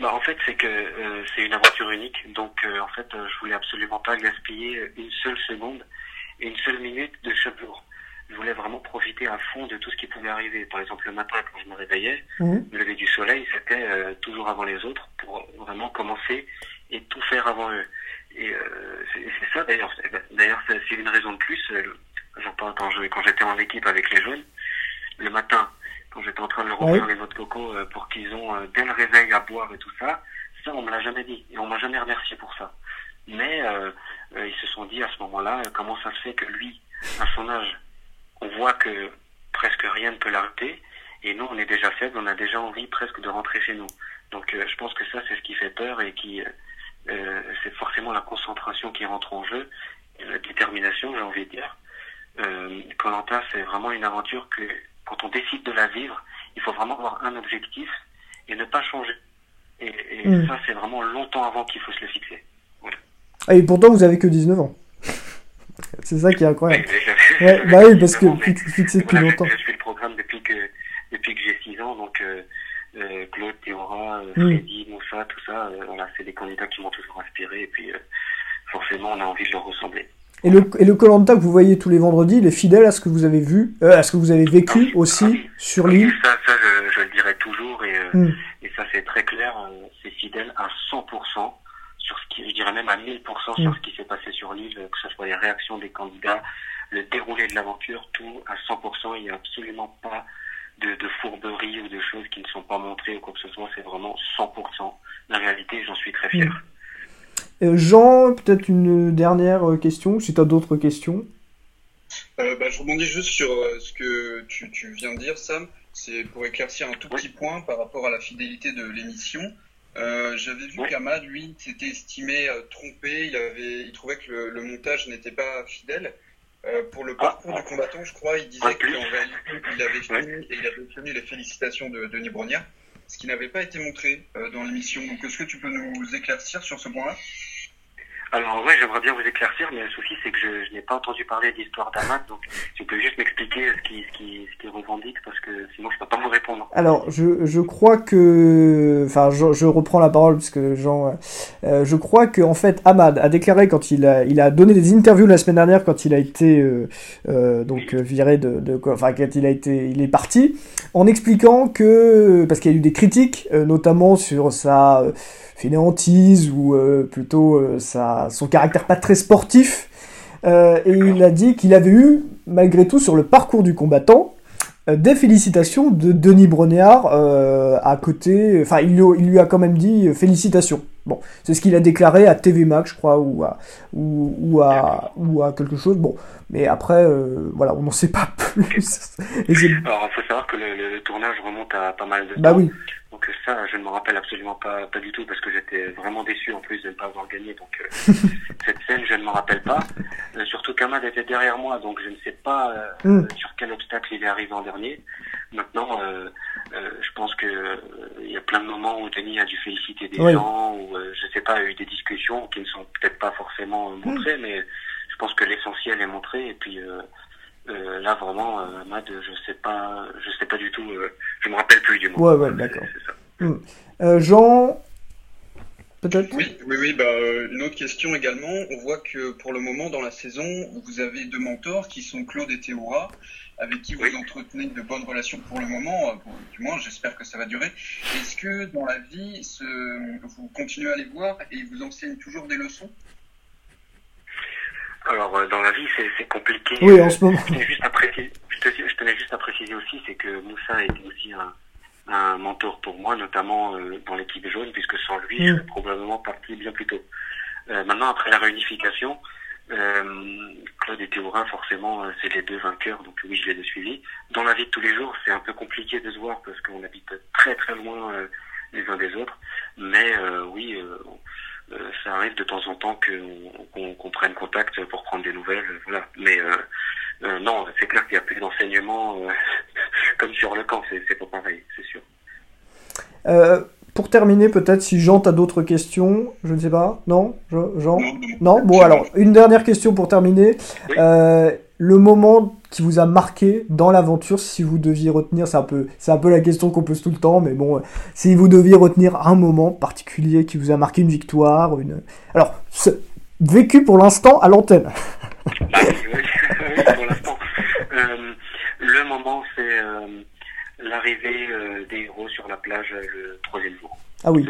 Bah, en fait, c'est que euh, c'est une aventure unique, donc euh, en fait, euh, je voulais absolument pas gaspiller une seule seconde et une seule minute de chaque jour. Je voulais vraiment profiter à fond de tout ce qui pouvait arriver. Par exemple, le matin, quand je me réveillais, Mhm. le lever du soleil, c'était euh, toujours avant les autres pour vraiment commencer et tout faire avant eux. Et euh, c'est ça d'ailleurs. C'est- D'ailleurs, c'est une raison de plus. euh, J'en parle quand j'étais en équipe avec les jeunes. Le matin, quand j'étais en train de leur les euh, pour qu'ils ont euh, dès le réveil à boire et tout ça, ça on me l'a jamais dit et on m'a jamais remercié pour ça. Mais euh, ils se sont dit à ce moment-là comment ça se fait que lui, à son âge, on voit que presque rien ne peut l'arrêter et nous on est déjà faibles, on a déjà envie presque de rentrer chez nous. Donc je pense que ça c'est ce qui fait peur et qui c'est forcément la concentration qui rentre en jeu, la détermination j'ai envie de dire. Euh, Colanta c'est vraiment une aventure que quand on décide de la vivre, faut vraiment avoir un objectif et ne pas changer. Et, et Mm. ça c'est vraiment longtemps avant qu'il faut se le fixer. Ah, Et pourtant, vous avez que 19 ans. [laughs] C'est ça qui est incroyable. Ouais, bah oui, parce que mais- fi- fixé depuis Voilà, longtemps. Je, je suis le programme depuis que depuis que j'ai 6 ans, donc euh, euh, Claude, Théora, euh, Mm. Freddy, Moussa, tout ça, voilà, c'est des candidats qui m'ont toujours inspiré et puis forcément on a envie de leur ressembler. Et le, et le Colanta que vous voyez tous les vendredis, il est fidèle à ce que vous avez vu, euh, à ce que vous avez vécu Ah oui, ah aussi oui. sur l'île. Ça, ça je, je le dirai toujours et, euh, Hmm. et ça c'est très clair, euh, c'est fidèle à 100% sur ce qui, je dirais même à 1000% Mm. sur ce qui s'est passé sur l'île, que ce soit les réactions des candidats, le déroulé de l'aventure, tout à 100%. Il n'y a absolument pas de, de fourberie ou de choses qui ne sont pas montrées ou quoi que ce soit. C'est vraiment 100% la réalité. J'en suis très fier. Euh, Jean, peut-être une dernière euh, question, si tu as d'autres questions. Euh, bah, je rebondis juste sur euh, ce que tu, tu viens de dire, Sam. C'est pour éclaircir un tout Oui. petit point par rapport à la fidélité de l'émission. Euh, J'avais vu Oui. qu'Amad, lui, s'était estimé euh, trompé. Il avait, il trouvait que le, le montage n'était pas fidèle. Euh, pour le Ah. parcours du combattant, je crois, il disait En plus. qu'en réalité, il avait fini et il avait obtenu les félicitations de Denis Brognard, ce qui n'avait pas été montré euh, dans l'émission. Donc, est-ce que tu peux nous éclaircir sur ce point-là? Alors ouais, j'aimerais bien vous éclaircir, mais le souci c'est que je, je n'ai pas entendu parler d'histoire d'Amat, donc tu peux juste m'expliquer ce qui, ce qui, ce qui revendique, parce que sinon je peux pas vous répondre. Alors, je, je crois que... Enfin, je, je reprends la parole parce que Jean... euh, je crois que en fait, Ahmad a déclaré quand il a, il a donné des interviews la semaine dernière quand il a été euh, euh, donc viré de, de enfin quand il a été, il est parti, en expliquant que parce qu'il y a eu des critiques, euh, notamment sur sa euh, fainéantise ou euh, plutôt euh, sa, son caractère pas très sportif, euh, et il a dit qu'il avait eu malgré tout sur le parcours du combattant euh, des félicitations de Denis Brognard euh, à côté. Enfin, il, lui- il lui a quand même dit félicitations. Bon, c'est ce qu'il a déclaré à TV Max, je crois, ou à, ou, ou à, ou à quelque chose. Bon, mais après, voilà, on n'en sait pas [laughs] plus. Alors il faut savoir que le, tournage remonte à pas mal de bah oui, ça je ne me rappelle absolument pas, pas du tout, parce que j'étais vraiment déçu en plus de ne pas avoir gagné, donc euh, [laughs] cette scène je ne m'en rappelle pas. Euh, surtout qu'Amad était derrière moi, donc je ne sais pas euh, Mm. sur quel obstacle il est arrivé en dernier. Maintenant, euh, euh, je pense que euh, il y a plein de moments où Denis a dû féliciter des Oui. gens, ou euh, je sais pas, il y a eu des discussions qui ne sont peut-être pas forcément euh, montrées, mais je pense que l'essentiel est montré. Et puis euh, euh, là, vraiment, euh, Ahmad, je sais pas, je sais pas du tout, euh, je me rappelle plus du mot. Ouais, ouais, d'accord. c'est ça. Euh, Jean, peut-être. Oui, oui, oui. Bah, euh, une autre question également. On voit que pour le moment dans la saison, vous avez deux mentors qui sont Claude et Théora, avec qui vous entretenez de bonnes relations pour le moment. euh, bon, du moins, j'espère que ça va durer. Est-ce que dans la vie, ce, vous continuez à les voir et ils vous enseignent toujours des leçons? Alors, dans la vie, c'est compliqué. Oui, en ce moment. Je tenais juste à préciser, je tenais juste à préciser aussi, c'est que Moussa était aussi un, un mentor pour moi, notamment euh, dans l'équipe jaune, puisque sans lui, je Mm. serais probablement parti bien plus tôt. Euh, maintenant, après la réunification, euh, Claude et Théorin, forcément, euh, c'est les deux vainqueurs, donc oui, je les ai suivis. Dans la vie de tous les jours, c'est un peu compliqué de se voir parce qu'on habite très très loin euh, les uns des autres, mais euh, oui, ça arrive de temps en temps qu'on qu'on prenne contact pour prendre des nouvelles, voilà. Mais euh, non, c'est clair qu'il n'y a plus d'enseignement euh, [laughs] comme sur le camp, c'est c'est pas pareil, c'est sûr. Euh, pour terminer, peut-être si Jean a d'autres questions, je ne sais pas. Non, Jean Non. Bon, alors une dernière question pour terminer. Oui. Euh, le moment qui vous a marqué dans l'aventure, si vous deviez retenir, c'est un peu, c'est un peu la question qu'on pose tout le temps, mais bon, euh, si vous deviez retenir un moment particulier qui vous a marqué une victoire, une, alors, ce- vécu pour l'instant à l'antenne. Pour l'instant. Euh, le moment, c'est euh, l'arrivée euh, des héros sur la plage le troisième jour. Ah oui.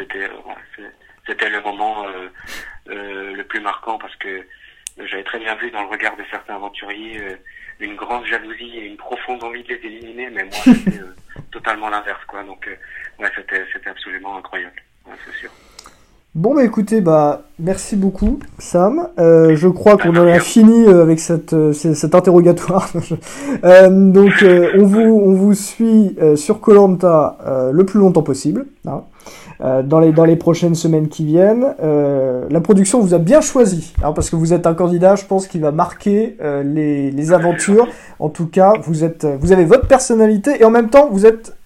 C'était le moment le plus marquant parce que j'avais très bien vu dans le regard de certains aventuriers euh, une grande jalousie et une profonde envie de les éliminer, mais moi [laughs] c'était euh, totalement l'inverse quoi. Donc euh, ouais, c'était c'était absolument incroyable, ouais, c'est sûr. Bon bah écoutez, bah merci beaucoup Sam. Euh, je crois qu'on en a fini euh, avec cette, euh, cet interrogatoire. [laughs] Euh, donc euh, on vous on vous suit euh, sur Colanta le plus longtemps possible, hein, euh, dans les dans les prochaines semaines qui viennent. Euh, la production vous a bien choisi, hein, parce que vous êtes un candidat, je pense, qui va marquer euh, les les aventures. En tout cas, vous êtes vous avez votre personnalité et en même temps vous êtes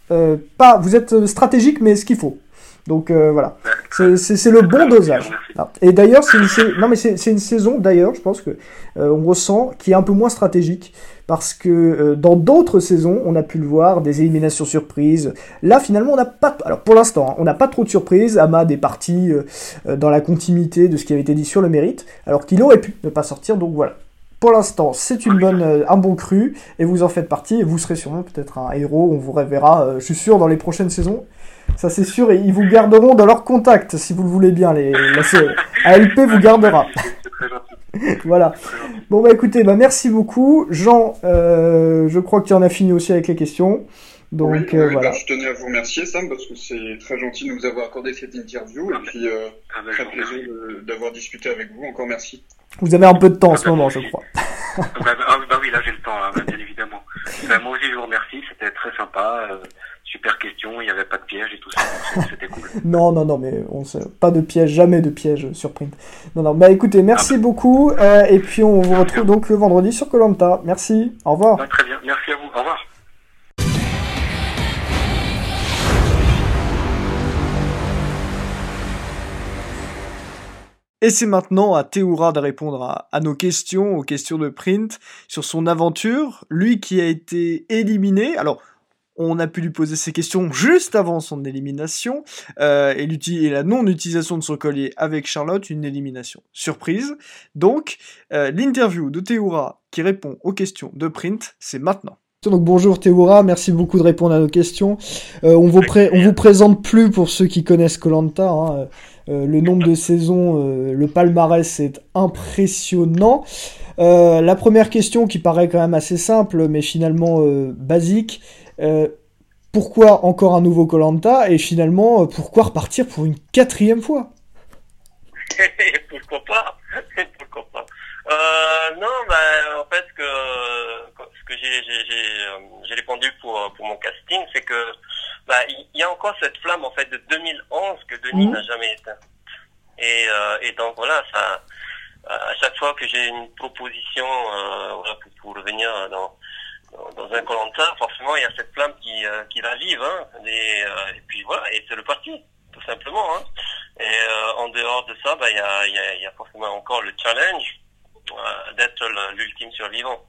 pas vous êtes stratégique, mais ce qu'il faut. Donc voilà. C'est- le bon dosage. Et d'ailleurs, c'est une, non mais une saison d'ailleurs, je pense que euh, on ressent qui est un peu moins stratégique parce que euh, dans d'autres saisons, on a pu le voir, des éliminations surprises. Là, finalement, on n'a pas, alors pour l'instant, hein, on n'a pas trop de surprises. Ahmad est parti euh, dans la continuité de ce qui avait été dit sur le mérite, alors qu'il aurait pu ne pas sortir. Donc voilà. Pour l'instant, c'est une bonne, un bon cru, et vous en faiaites partie, et vous serez sûrement peut-être un héros. On vous reverra, je suis sûr, dans les prochaines saisons. Ça c'est sûr, et ils vous garderont dans leur contact, si vous le voulez bien. Les, la, ALP vous gardera. [laughs] Voilà. Bon bah écoutez, bah merci beaucoup. Jean, euh, je crois que tu en as fini aussi avec les questions. Donc Oui, euh, oui, voilà. bah, je tenais à vous remercier, Sam, parce que c'est très gentil de nous avoir accordé cette interview. Et puis, euh, bah, très plaisir d'avoir discuté avec vous. Encore merci. Vous avez un peu de temps en ce moment, je crois. Bah, bah, ah, bah oui, là j'ai le temps, là, bah, bien évidemment. Bah, moi aussi je vous remercie, c'était très sympa, euh, super question, il n'y avait pas de piège et tout ça, c'était cool. [laughs] Non, non, non, mais on sait, pas de piège, jamais de piège sur Print. Non, non, bah écoutez, merci beaucoup. euh, et puis on vous retrouve donc le vendredi sur Colanta. Merci, au revoir. Ouais, très bien, merci à vous, au revoir. Et c'est maintenant à Théoura de répondre à, à nos questions, aux questions de Print sur son aventure. Lui qui a été éliminé. Alors, on a pu lui poser ces questions juste avant son élimination euh, et, et la non-utilisation de son collier avec Charlotte, une élimination surprise. Donc, euh, l'interview de Théoura qui répond aux questions de Print, c'est maintenant. Donc bonjour Théoura, merci beaucoup de répondre à nos questions. Euh, on, vous vous présente plus pour ceux qui connaissent Colanta. Hein. Euh, le nombre de saisons, le palmarès est impressionnant. La première question qui paraît quand même assez simple, mais finalement basique. Euh, pourquoi encore un nouveau Colanta et finalement euh, pourquoi repartir pour une quatrième fois? [laughs] Pourquoi pas? [laughs] Pourquoi pas? Euh, Non, bah, en fait, que, ce que j'ai, répondu pour, pour mon casting, c'est que bah, il y a encore cette flamme en fait de 2011 que Denis Mhm. n'a jamais éteint. Et, euh, et donc voilà, ça, à chaque fois que j'ai une proposition euh, pour, pour revenir dans, dans, un Colanta, forcément il y a cette flamme qui, euh, qui ravive. Hein, et, euh, et puis voilà, et c'est le parti, tout simplement. Hein. Et euh, en dehors de ça, bah, il y, a, y, a, y a forcément encore le challenge euh, d'être l'ultime survivant.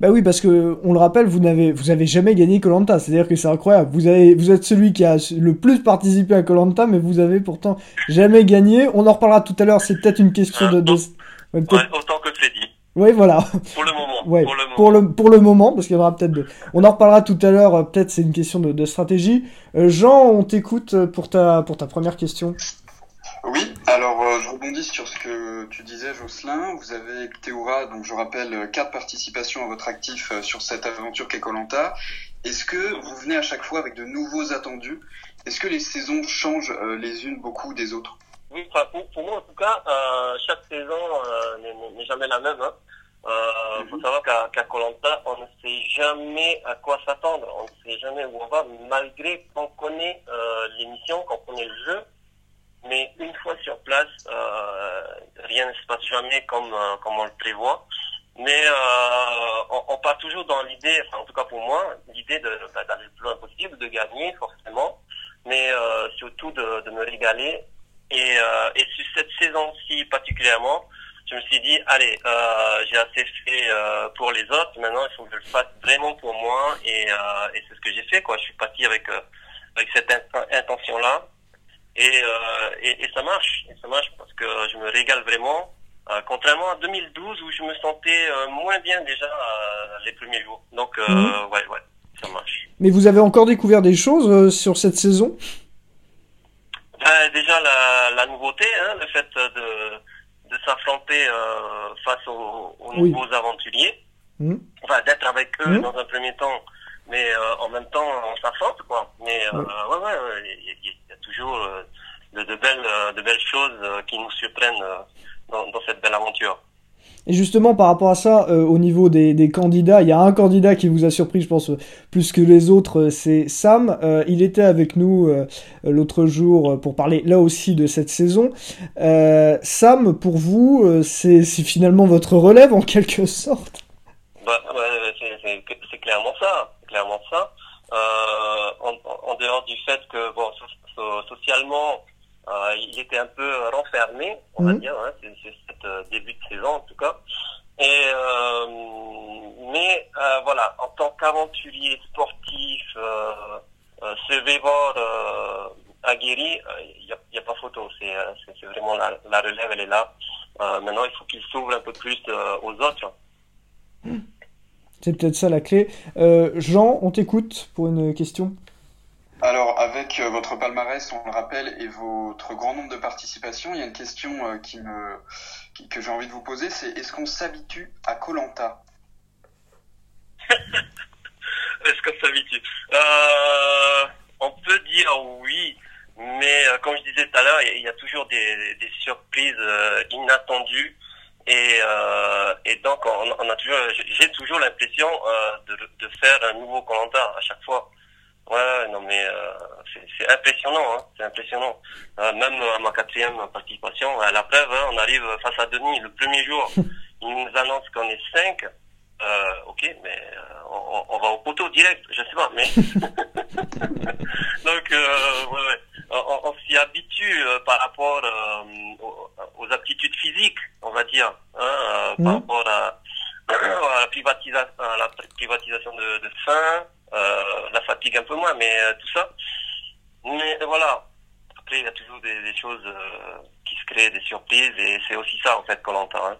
Bah oui, parce que on le rappelle, vous n'avez vous avez jamais gagné Colanta, c'est-à-dire que c'est incroyable. Vous avez vous êtes celui qui a le plus participé à Colanta, mais vous avez pourtant jamais gagné. On en reparlera tout à l'heure. C'est peut-être une question de, de... Peut-être- Ouais, autant que Freddy, ouais, voilà. pour le moment. Ouais, pour le moment. pour le pour le moment, parce qu'il y aura peut-être. De... On en reparlera tout à l'heure. euh, Peut-être c'est une question de, de stratégie. Euh, Jean, on t'écoute euh, pour ta pour ta première question. Oui, alors euh, je rebondis sur ce que tu disais, Jocelyn. Vous avez Théoura, donc je rappelle, quatre participations à votre actif euh, sur cette aventure qu'est Colanta. Est-ce que vous venez à chaque fois avec de nouveaux attendus? Est-ce que les saisons changent euh, les unes beaucoup des autres? Oui, enfin, pour, pour moi en tout cas, euh, chaque saison euh, n'est- jamais la même. Hein. Euh, faut Mhm. savoir qu'à Colanta, on ne sait jamais à quoi s'attendre. On ne sait jamais où on va, malgré qu'on connaît euh, l'émission, qu'on connaît le jeu. Mais une fois sur place, euh, rien ne se passe jamais comme euh, comme on le prévoit. Mais euh, on, on part toujours dans l'idée, enfin en tout cas pour moi, l'idée de- bah, d'aller le plus loin possible, de gagner forcément. Mais euh, surtout aller. Et, euh, et sur cette saison-ci particulièrement, je me suis dit, allez, euh, j'ai assez fait euh, pour les autres, maintenant il faut que je le fasse vraiment pour moi. Et, et c'est ce que j'ai fait, quoi. Je suis parti avec, avec cette intention-là. Et, et, et, ça marche, et ça marche parce que je me régale vraiment. Contrairement à 2012 où je me sentais moins bien déjà les premiers jours. Donc, mmh. ouais, ouais, ça marche. Mais vous avez encore découvert des choses sur cette saison? Ben, Déjà la, la nouveauté, hein, le fait de de s'affronter euh, face aux, aux Oui. nouveaux aventuriers. Hmm. Enfin, d'être avec eux Hmm. dans un premier temps, mais euh, en même temps, on s'affronte, quoi. Mais euh, ouais, ouais, ouais, il y, a- il y a toujours euh, de, de belles, euh, de belles choses euh, qui nous surprennent euh, dans, dans cette belle aventure. Et justement, par rapport à ça, euh, au niveau des, des candidats, il y a un candidat qui vous a surpris, je pense, euh, plus que les autres, euh, c'est Sam. Euh, il était avec nous euh, l'autre jour pour parler là aussi de cette saison. Sam, pour vous, c'est finalement votre relève en quelque sorte Bah, ouais, c'est- clairement ça, clairement ça. En, dehors du fait que bon, so- so- socialement, il était un peu renfermé, on va Mhm. dire, hein, c'est euh, début de saison en tout cas. Et euh, mais euh, voilà, en tant qu'aventurier sportif, euh, euh, survivor euh, aguerri, il n'y a, y a pas photo. C'est euh, vraiment la, la relève, elle est là. Euh, maintenant, il faut qu'il s'ouvre un peu plus euh, aux autres. C'est peut-être ça la clé. Euh, Jean, on t'écoute pour une question. Alors, avec euh, votre palmarès, on le rappelle, et votre grand nombre de participations, il y a une question euh, qui me, que j'ai envie de vous poser, c'est est-ce qu'on s'habitue à Colanta [laughs] Est-ce qu'on s'habitue? Euh, On peut dire oui, mais euh, comme je disais tout à l'heure, il y a- toujours des, surprises euh, inattendues. Et, donc, on, a toujours, j'ai toujours l'impression de, de faire un nouveau commentaire à chaque fois. Ouais, non mais euh, c'est impressionnant, hein, c'est impressionnant. Euh, même à ma quatrième participation, à la preuve, hein, on arrive face à Denis le premier jour. [laughs] Il nous annonce qu'on est cinq. Euh, ok, mais euh, on, on va au poteau direct, je sais pas, mais [laughs] donc euh, ouais, ouais. on, on s'y habitue euh, par rapport aux, aptitudes physiques, on va dire, hein, par rapport à, [clears throat] à la privatisation, à la privatisation de, de faim, euh, un peu moins, mais euh, tout ça. Mais euh, voilà. Après, il y a toujours des, des choses euh, qui se créent, des surprises, et c'est aussi ça en fait qu'on entend. Hein.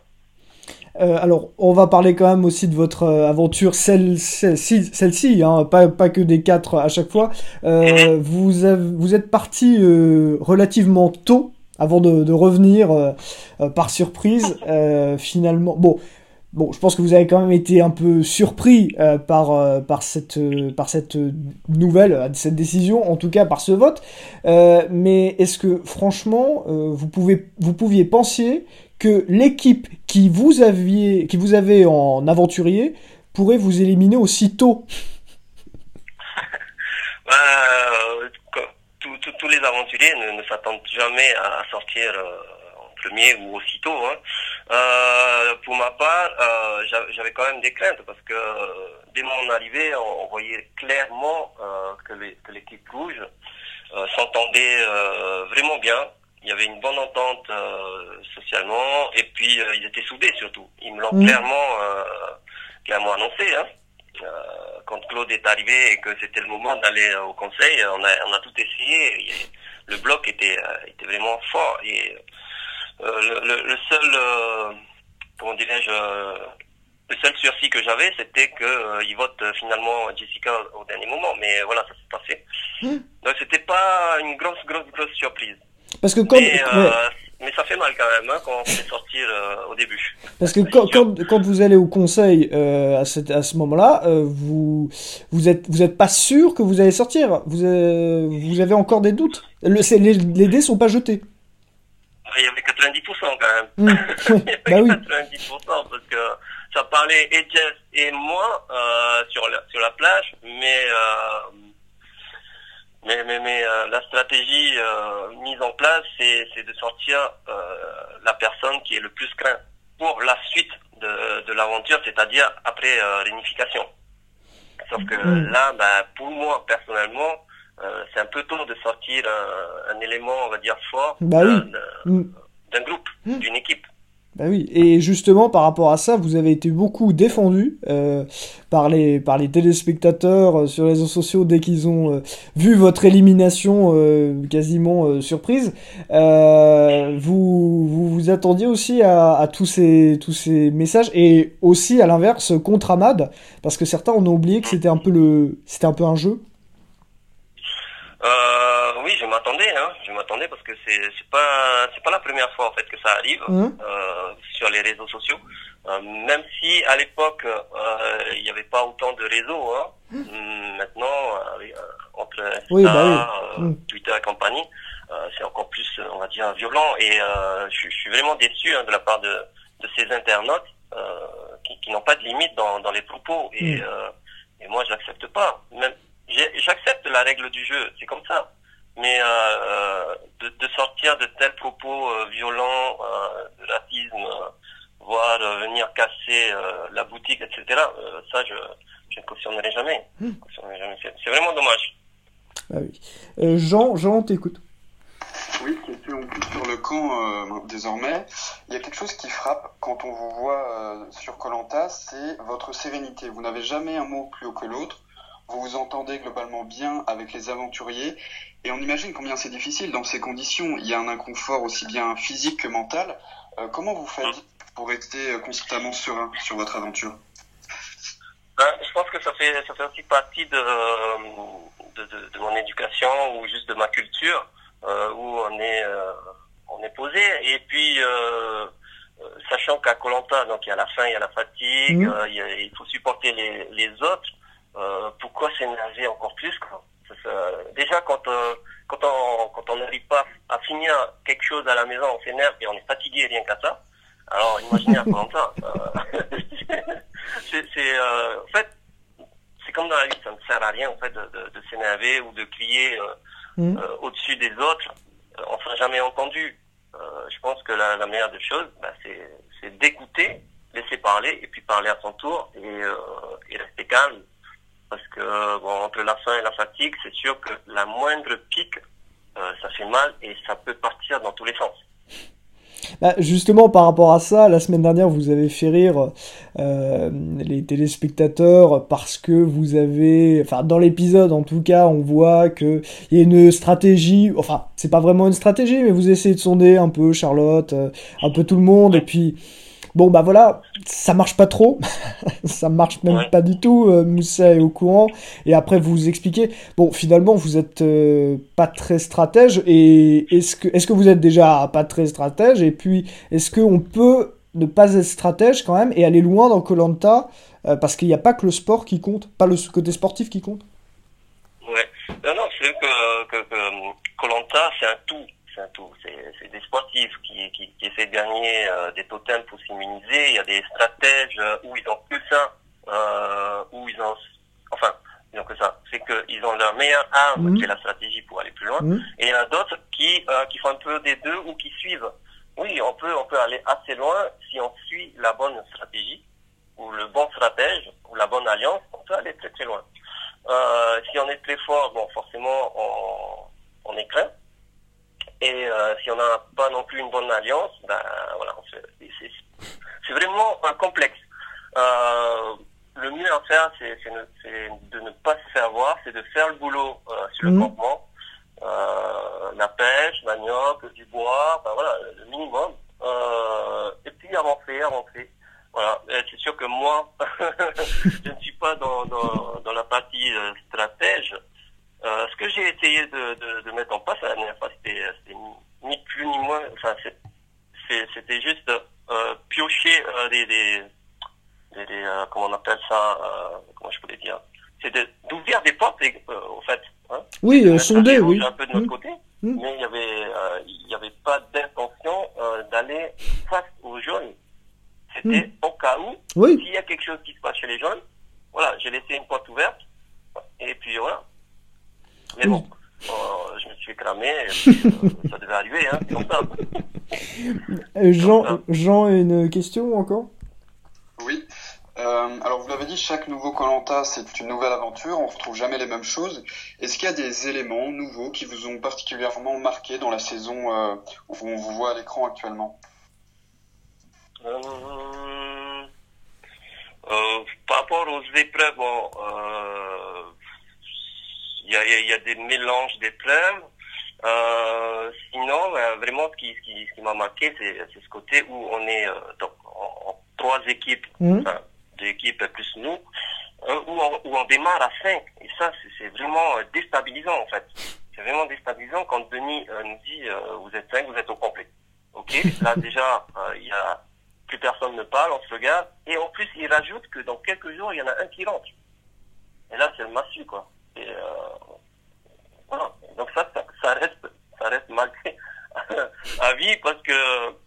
Euh, alors, on va parler quand même aussi de votre aventure, celle- celle-ci, celle-ci, hein, pas, pas que des quatre à chaque fois. Euh, vous, avez- vous êtes parti euh, relativement tôt, avant de, de revenir par surprise. Finalement, bon, bon, je pense que vous avez quand même été un peu surpris euh, par, euh, par, cette, euh, par cette nouvelle, euh, cette décision, en tout cas par ce vote. Euh, mais est-ce que, franchement, euh, vous, pouvez, vous pouviez penser que l'équipe qui vous aviez, qui vous avait en aventurier pourrait vous éliminer aussitôt? [laughs] Tous- les aventuriers ne, s'attendent jamais à sortir en premier ou aussitôt. Hein. Euh, pour ma part, euh, j'avais quand même des craintes parce que euh, dès mon arrivée, on, on voyait clairement euh, que l'équipe rouge euh, s'entendait euh, vraiment bien. Il y avait une bonne entente euh, socialement et puis euh, ils étaient soudés surtout. Ils me l'ont clairement euh, clairement annoncé. Hein. Euh, quand Claude est arrivé et que c'était le moment d'aller au conseil, on a, on a tout essayé. Et le bloc était, était vraiment fort. Et le, le- le seul, euh, comment dirais-je, euh, le seul sursis que j'avais, c'était que euh, il vote euh, finalement Jessica au dernier moment. Mais voilà, ça s'est passé. Hmm. Donc c'était pas une grosse, grosse, grosse surprise. Parce que quand, mais, euh, ouais, mais ça fait mal quand même hein, quand on fait sortir euh, au début. parce que quand, quand, quand vous allez au conseil euh, à, cette- à ce moment-là, euh, vous vous êtes vous êtes pas sûr que vous allez sortir. Vous euh, vous avez encore des doutes. Le, les, les dés sont pas jetés. Il y avait 90% quand même. Hmm. [laughs] Il y avait bah oui. 90% parce que ça parlait et Jess et moi euh, sur la sur la plage, mais euh, mais mais, mais euh, la stratégie mise en place, c'est c'est de sortir la personne qui est le plus craint pour la suite de de l'aventure, c'est-à-dire après réunification. Sauf que Mm. là, bah, pour moi personnellement, c'est un peu tôt de sortir un, un, élément, on va dire, fort bah oui. d'un groupe, mmh. d'une équipe. Bah oui, et justement par rapport à ça, vous avez été beaucoup défendu euh, par, les, par les téléspectateurs euh, sur les réseaux sociaux dès qu'ils ont euh, vu votre élimination euh, quasiment euh, surprise. vous, vous vous attendiez aussi à, à, tous, ces, tous ces messages et aussi à l'inverse contre Ahmad, parce que certains ont oublié que c'était un peu le c'était un peu un jeu. Euh, oui, je m'attendais, hein. Je m'attendais parce que c'est c'est pas c'est pas la première fois en fait que ça arrive mmh. euh, sur les réseaux sociaux. Euh, même si à l'époque euh, il n'y avait pas autant de réseaux, hein. Mmh. Maintenant euh, entre Insta, oui, bah oui. Mmh. Twitter et compagnie, c'est encore plus on va dire violent et je, je, suis vraiment déçu hein, de la part de de ces internautes qui, qui n'ont pas de limite dans dans les propos et et moi je l'accepte pas. Même j'accepte la règle du jeu, c'est comme ça. Mais euh, de, de, sortir de tels propos euh, violents, euh, de racisme, euh, voire euh, venir casser euh, la boutique, etc., ça, je, je ne cautionnerai jamais. Mmh. jamais. C'est vraiment dommage. Ah oui. Jean, Jean, t'écoute. Oui, question plus sur le camp désormais. Il y a quelque chose qui frappe quand on vous voit sur Colanta, c'est votre sérénité. Vous n'avez jamais un mot plus haut que l'autre vous entendez globalement bien avec les aventuriers et on imagine combien c'est difficile dans ces conditions. Il y a un inconfort aussi bien physique que mental. Euh, comment vous faites pour rester constamment serein sur votre aventure? Ben, Je pense que ça fait, ça fait aussi partie de, de, de, de mon éducation ou juste de ma culture euh, où on est, euh, on est posé. Et puis, euh, euh, sachant qu'à Colanta, donc il y a la faim, il y a la fatigue, mmh. il, y a, il faut supporter les, les autres. Euh, pourquoi s'énerver encore plus quoi Déjà quand euh, quand on quand on n'arrive pas à finir quelque chose à la maison, on s'énerve et on est fatigué rien qu'à ça. Alors imaginez à quoi ça. [laughs] c'est euh, en fait c'est comme dans la vie, ça ne sert à rien en fait de, de, de s'énerver ou de crier mmh. au-dessus des autres. on sera jamais entendu. je pense que la, la meilleure des choses, bah, c'est d'écouter, laisser parler et puis parler à son tour et, et rester calme parce que bon, entre la faim et la fatigue, c'est sûr que la moindre pique, euh, ça fait mal et ça peut partir dans tous les sens. Bah, justement, par rapport à ça, la semaine dernière, vous avez fait rire euh, les téléspectateurs parce que vous avez, enfin, dans l'épisode, en tout cas, on voit que il y a une stratégie. Enfin, c'est pas vraiment une stratégie, mais vous essayez de sonder un peu Charlotte, euh, un peu tout le monde, et puis Bon bah voilà, ça marche pas trop, [laughs] ça marche même pas du tout. Euh, Moussa est au courant et après vous expliquez. Bon finalement vous êtes euh, pas très stratège et est-ce que est-ce que vous êtes déjà pas très stratège? Et puis est-ce que on peut ne pas être stratège quand même et aller loin dans Colanta euh, parce qu'il n'y a pas que le sport qui compte, pas le côté sportif qui compte? Ouais, non non c'est que Colanta c'est un tout. C'est des sportifs qui, qui, qui, essaient de gagner euh, des totems pour s'immuniser. Il y a des stratèges euh, où ils ont que ça, euh, où ils ont, enfin, ils ont que ça. C'est qu'ils ont leur meilleure arme, mmh. qui est la stratégie pour aller plus loin. Mmh. Et il y en a d'autres qui, euh, qui font un peu des deux ou qui suivent. Oui, on peut, on peut aller assez loin si on suit la bonne stratégie ou le bon stratège ou la bonne alliance. On peut aller très très loin. Si on est très fort, bon, forcément, on, on est craint. Et euh, si on n'a pas non plus une bonne alliance, ben voilà, c'est vraiment un complexe. Euh, le mieux à faire, c'est de ne pas se faire voir, c'est de faire le boulot euh, sur mmh. le campement, euh, la pêche, manioc, du bois, ben voilà, le minimum. Euh, et puis avancer, avancer. Voilà, c'est sûr que moi, [laughs] je ne suis pas dans, dans, dans la partie euh, stratège, euh, ce que j'ai essayé de, de, de, mettre en place la dernière fois, c'était ni plus ni moins, enfin, c'était juste euh, piocher euh, des, des, des, des euh, comment on appelle ça, euh, comment je pourrais dire, c'est d'ouvrir des portes, au fait. Hein, oui, sonder, oui. Un peu de notre mmh. côté, mmh. mais il y avait, il y avait pas d'intention d'aller face aux jeunes. C'était mmh. au cas où, oui. s'il y a quelque chose qui se passe chez les jeunes, voilà, j'ai laissé une porte ouverte, et puis voilà. Mais bon, euh, je me suis cramé, et puis, euh, ça devait arriver, hein, comme ça. Euh, Jean, Jean, une question encore? Oui. Euh, alors vous l'avez dit, chaque nouveau Colanta c'est une nouvelle aventure, on retrouve jamais les mêmes choses. Est-ce qu'il y a des éléments nouveaux qui vous ont particulièrement marqué dans la saison euh, où on vous voit à l'écran actuellement? Euh, euh, par rapport aux épreuves, bon, euh, il y, a, il y a des mélanges d'épreuves. Euh, sinon, euh, vraiment, ce qui, ce qui, ce qui m'a marqué, c'est ce côté où on est euh, donc, en, en trois équipes, enfin, deux équipes plus nous, euh, où, on, où on démarre à cinq. Et ça, c'est- vraiment euh, déstabilisant, en fait. C'est vraiment déstabilisant quand Denis euh, nous dit euh, vous êtes cinq, vous êtes au complet. Ok, [laughs] là déjà, il y a plus personne ne parle, on se regarde, et en plus il rajoute que dans quelques jours il y en a un qui rentre. Et là c'est le massue quoi. Et euh, voilà. Donc ça, ça, ça reste, ça reste malgré [laughs] à vie parce que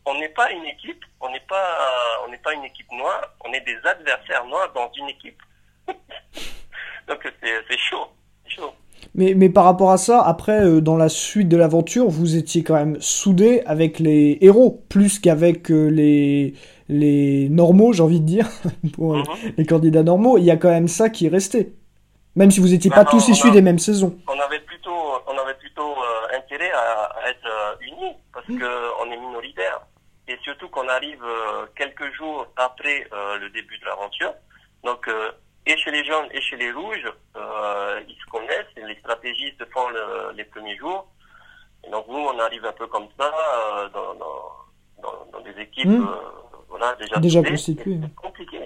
on n'est pas une équipe, on n'est pas, on n'est pas une équipe noire, on est des adversaires noirs dans une équipe. [laughs] Donc c'est, chaud, chaud. Mais, mais par rapport à ça, après, euh, dans la suite de l'aventure, vous étiez quand même soudés avec les héros, plus qu'avec euh, les, les normaux, j'ai envie de dire, [laughs] pour euh, Mhm. les candidats normaux. Il y a quand même ça qui est resté. Même si vous étiez Bah pas non, tous issus a- des mêmes saisons. on avait plutôt, on avait plutôt euh, intérêt à, à être euh, unis parce Mm. que on est minoritaire et surtout qu'on arrive euh, quelques jours après euh, le début de l'aventure. Donc euh, et chez les jaunes et chez les rouges, ils se connaissent et les stratégies se font le- les premiers jours. Et donc nous, on arrive un peu comme ça dans, dans, dans, dans des équipes Mm. euh, voilà déjà Déjà constituées. C'est compliqué,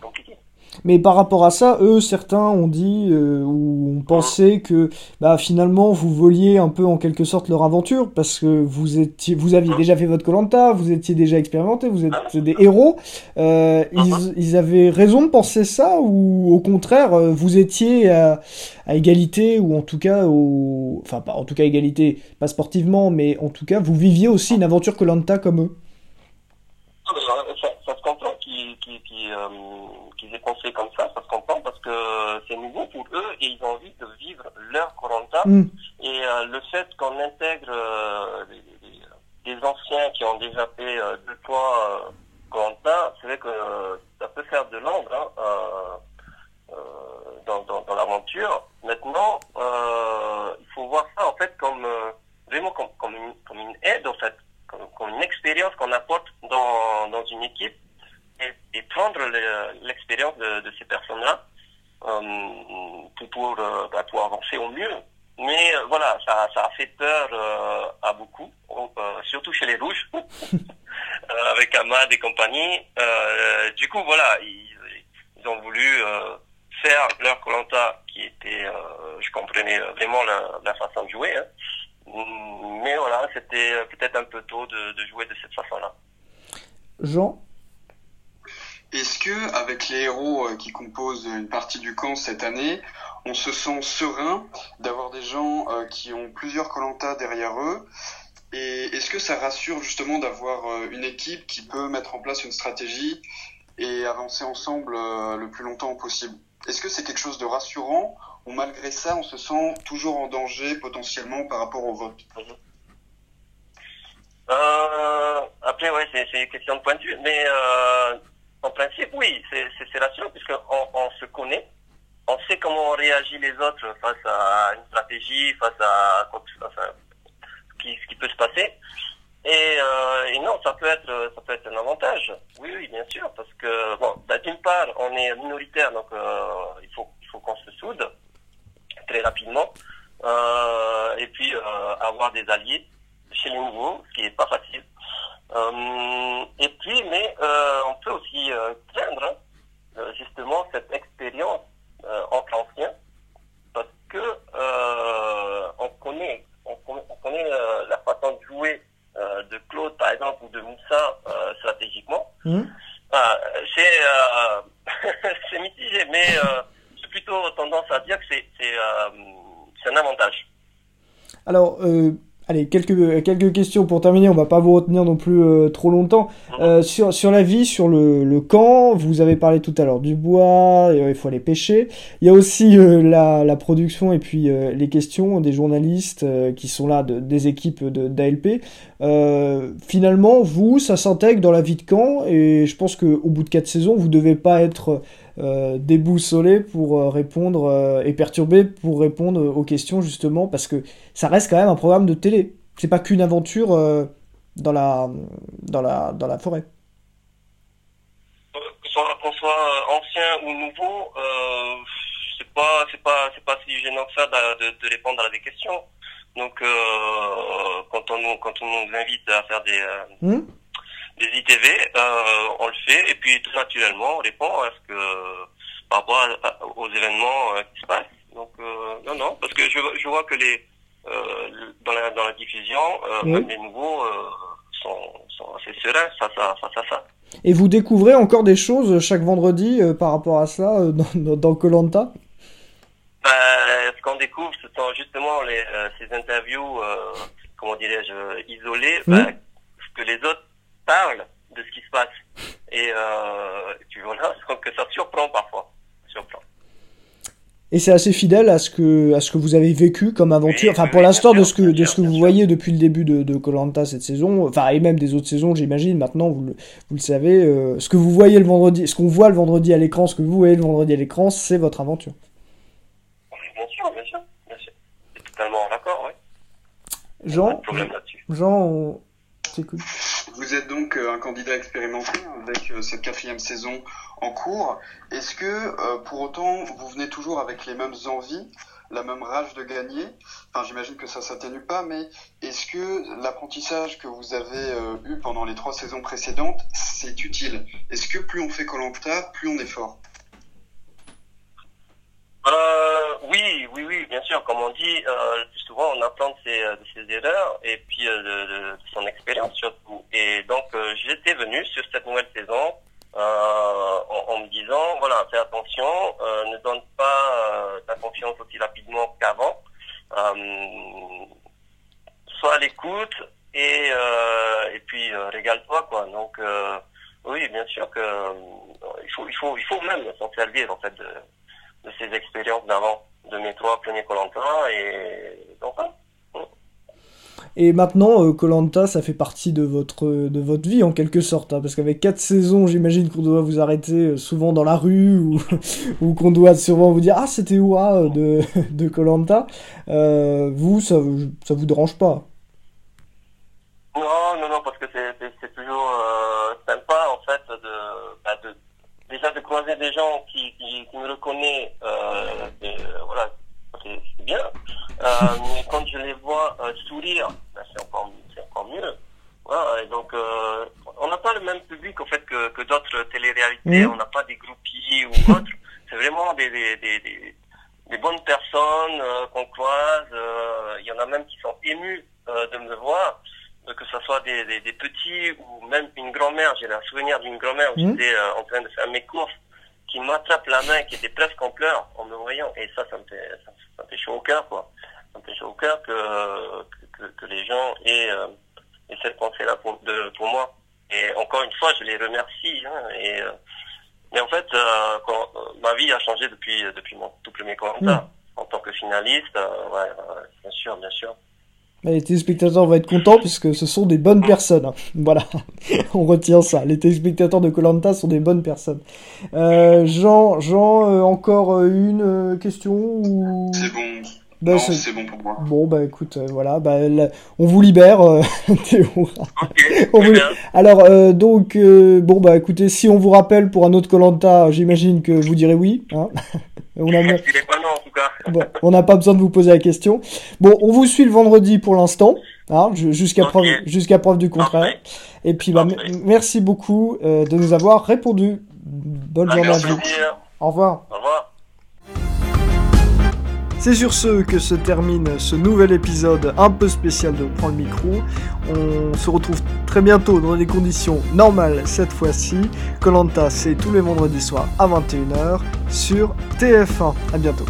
compliqué. Mais par rapport à ça, eux, certains ont dit euh, ou ont pensé que bah, finalement vous voliez un peu en quelque sorte leur aventure parce que vous étiez, vous aviez déjà fait votre Colanta, vous étiez déjà expérimenté, vous êtes des héros. Euh, ils, ils avaient raison de penser ça ou au contraire euh, vous étiez à, à égalité ou en tout cas au, enfin pas en tout cas égalité, pas sportivement, mais en tout cas vous viviez aussi une aventure Colanta comme eux. Ah, ça, ça, se comprend euh, qu'ils aient pensé comme ça, ça se comprend parce que c'est nouveau pour eux et ils ont envie de vivre leur Coranta. Hmm. Et euh, le fait qu'on intègre euh, des, anciens qui ont déjà fait euh, deux fois euh, Coranta, c'est vrai que ça peut faire de l'ombre hein, dans, dans, dans l'aventure. Maintenant, il faut voir ça en fait comme vraiment comme, comme, une, comme une aide en fait comme, comme une expérience qu'on apporte dans, dans une équipe et, prendre le- l'expérience de, ces personnes-là euh, pour, euh, bah, pour avancer au mieux. Mais euh, voilà, ça, a fait peur à beaucoup, surtout chez les rouges, [laughs] avec Ahmad et compagnie. Du coup, voilà, ils, ont voulu faire leur Colanta qui était, je comprenais vraiment la, façon de jouer. Hein. Mais voilà, c'était peut-être un peu tôt de jouer de cette façon-là. Jean? Est-ce que, avec les héros euh, qui composent une partie du camp cette année, on se sent serein d'avoir des gens euh, qui ont plusieurs Colanta derrière eux? Et est-ce que ça rassure justement d'avoir euh, une équipe qui peut mettre en place une stratégie et avancer ensemble le plus longtemps possible? Est-ce que c'est quelque chose de rassurant ou malgré ça, on se sent toujours en danger potentiellement par rapport au vote? Euh, après, ouais, c'est une question de point de vue, mais euh, en principe, oui, c'est rassurant puisqu'on on se connaît, on sait comment réagit les autres face à une stratégie, face à quoi que- enfin, ce, qui, ce qui peut se passer. Et, euh, et non, ça peut être, ça peut être un avantage. Oui, oui, bien sûr, parce que bon, bah, d'une part, on est minoritaire, donc euh, il faut, il faut qu'on se soude très rapidement, euh, et puis euh, avoir des alliés chez les nouveaux, ce qui est pas facile. Euh, et puis, mais euh, on peut aussi euh, craindre justement cette expérience entre anciens, parce que on connaît, on connaît, on connaît la façon de jouer de Claude par exemple ou de Moussa stratégiquement. Hmm. Ah, c'est [laughs] mitigé, mais j'ai plutôt tendance à dire que c'est un avantage. Alors, euh, Allez, quelques, quelques questions pour terminer, on va pas vous retenir non plus euh, trop longtemps. Euh, sur, sur la vie, sur le, le camp, vous avez parlé tout à l'heure du bois, euh, il faut aller pêcher. Il y a aussi la, la production et puis les questions des journalistes qui sont là, de, des équipes d'ALP. finalement, vous, ça s'intègre dans la vie de camp et je pense qu'au bout de quatre saisons, vous devez pas être euh, déboussolé pour euh, répondre euh, et perturbé pour répondre aux questions justement parce que ça reste quand même un programme de télé. C'est pas qu'une aventure dans la dans la dans la forêt. Qu'on soit ancien ou nouveau, c'est pas c'est pas c'est pas si gênant que ça de, de, répondre à des questions. Donc quand on nous quand on nous invite à faire des hmm? Des ITV, euh, on le fait et puis tout naturellement on répond à ce que par rapport aux événements euh, qui se passent. Donc euh, non non parce que je, je vois que les dans la dans la diffusion les nouveaux sont, sont assez sereins face à face à ça. Et vous découvrez encore des choses chaque vendredi par rapport à ça dans Colanta? Bah, Ce qu'on découvre, ce sont justement les, ces interviews, comment dirais-je, isolées, bah, ce que les autres parle de ce qui se passe. Et, euh, tu vois, que ça surprend parfois. Surprend. Et c'est assez fidèle à ce que à ce que vous avez vécu comme aventure. enfin, pour l'instant, de ce que de ce que vous voyez depuis le début de Colanta cette saison, enfin et même des autres saisons, j'imagine. Maintenant, vous le, vous le savez, euh, ce que vous voyez le vendredi, ce qu'on voit le vendredi à l'écran, ce que vous voyez le vendredi à l'écran, c'est votre aventure. Bien sûr, bien sûr, bien sûr. totalement d'accord, oui. Jean, Jean, vous êtes donc euh, un candidat expérimenté avec euh, cette quatrième saison en cours. Est-ce que euh, pour autant vous venez toujours avec les mêmes envies, la même rage de gagner? Enfin, j'imagine que ça s'atténue pas, mais est-ce que l'apprentissage que vous avez eu pendant les trois saisons précédentes, c'est utile? Est-ce que plus on fait Colanta, plus on est fort? Oui, oui, oui, bien sûr. Comme on dit, euh, souvent on apprend de ses, de ses erreurs et puis euh, de, de, son expérience surtout. Et donc euh, j'étais venu sur cette nouvelle saison euh, en, en, me disant, voilà, fais attention, ne donne pas ta confiance aussi rapidement qu'avant. sois à l'écoute et, et puis régale-toi, quoi. Donc oui, bien sûr que il faut, il faut, il faut même s'en servir en fait de de ces expériences d'avant, de mes trois premiers Colanta et donc Et maintenant, Colanta, ça fait partie de votre de votre vie en quelque sorte, hein, parce qu'avec quatre saisons, j'imagine qu'on doit vous arrêter souvent dans la rue ou, [laughs] ou qu'on doit souvent vous dire ah c'était où de [laughs] de Colanta. Euh, vous, ça ça vous dérange pas? Non, non, non, parce que c'est toujours euh, sympa en fait de, bah, de déjà de croiser des gens qui, qui, qui me reconnaissent, euh, voilà, c'est bien. Euh, [laughs] mais quand je les vois euh, sourire, ben c'est encore, encore mieux. Voilà, et donc, euh, on n'a pas le même public en fait que, que d'autres téléréalités. Mmh. On n'a pas des groupies ou autres. [laughs] C'est vraiment des, des, des, des, des bonnes personnes euh, qu'on croise. Euh, il y en a même qui sont émus de me voir que ce soit des, des, des, petits ou même une grand-mère. J'ai un souvenir d'une grand-mère où mmh. j'étais euh, en train de faire mes courses, qui m'attrape la main, qui était presque en pleurs en me voyant. Et ça, ça me fait, ça, ça me fait chaud au cœur, quoi. Ça me fait chaud au cœur que, que, que, les gens aient, euh, aient cette pensée-là pour, de, pour moi. Et encore une fois, je les remercie. Hein, et, euh, mais en fait, euh, quand, euh, ma vie a changé depuis, depuis mon tout premier commentaire. Mmh. En tant que finaliste, ouais, bien sûr, bien sûr. Les téléspectateurs vont être contents puisque ce sont des bonnes personnes. Hein. Voilà, [laughs] on retient ça. Les téléspectateurs de Colanta sont des bonnes personnes. Euh, Jean, Jean, euh, encore euh, une euh, question ou... C'est bon. Bah, c'est bon pour moi. Bon, bah écoute, euh, voilà, bah, on vous libère, [laughs] Théo. Okay, on vous... Alors, donc, bon, bah écoutez, si on vous rappelle pour un autre Colanta, j'imagine que vous direz oui. Hein [laughs] on a... pas non, en tout cas. Bon, on n'a pas besoin de vous poser la question. Bon, on vous suit le vendredi pour l'instant, hein, jusqu'à okay. preuve, jusqu'à preuve du contraire. Parfait. Et puis, bah, merci beaucoup euh, de nous avoir répondu. Bonne ah, journée à vous. Au revoir. Au revoir. C'est sur ce que se termine ce nouvel épisode un peu spécial de Prends le micro. On se retrouve très bientôt dans des conditions normales cette fois-ci. Colanta, c'est tous les vendredis soirs à 21h sur TF1. À bientôt.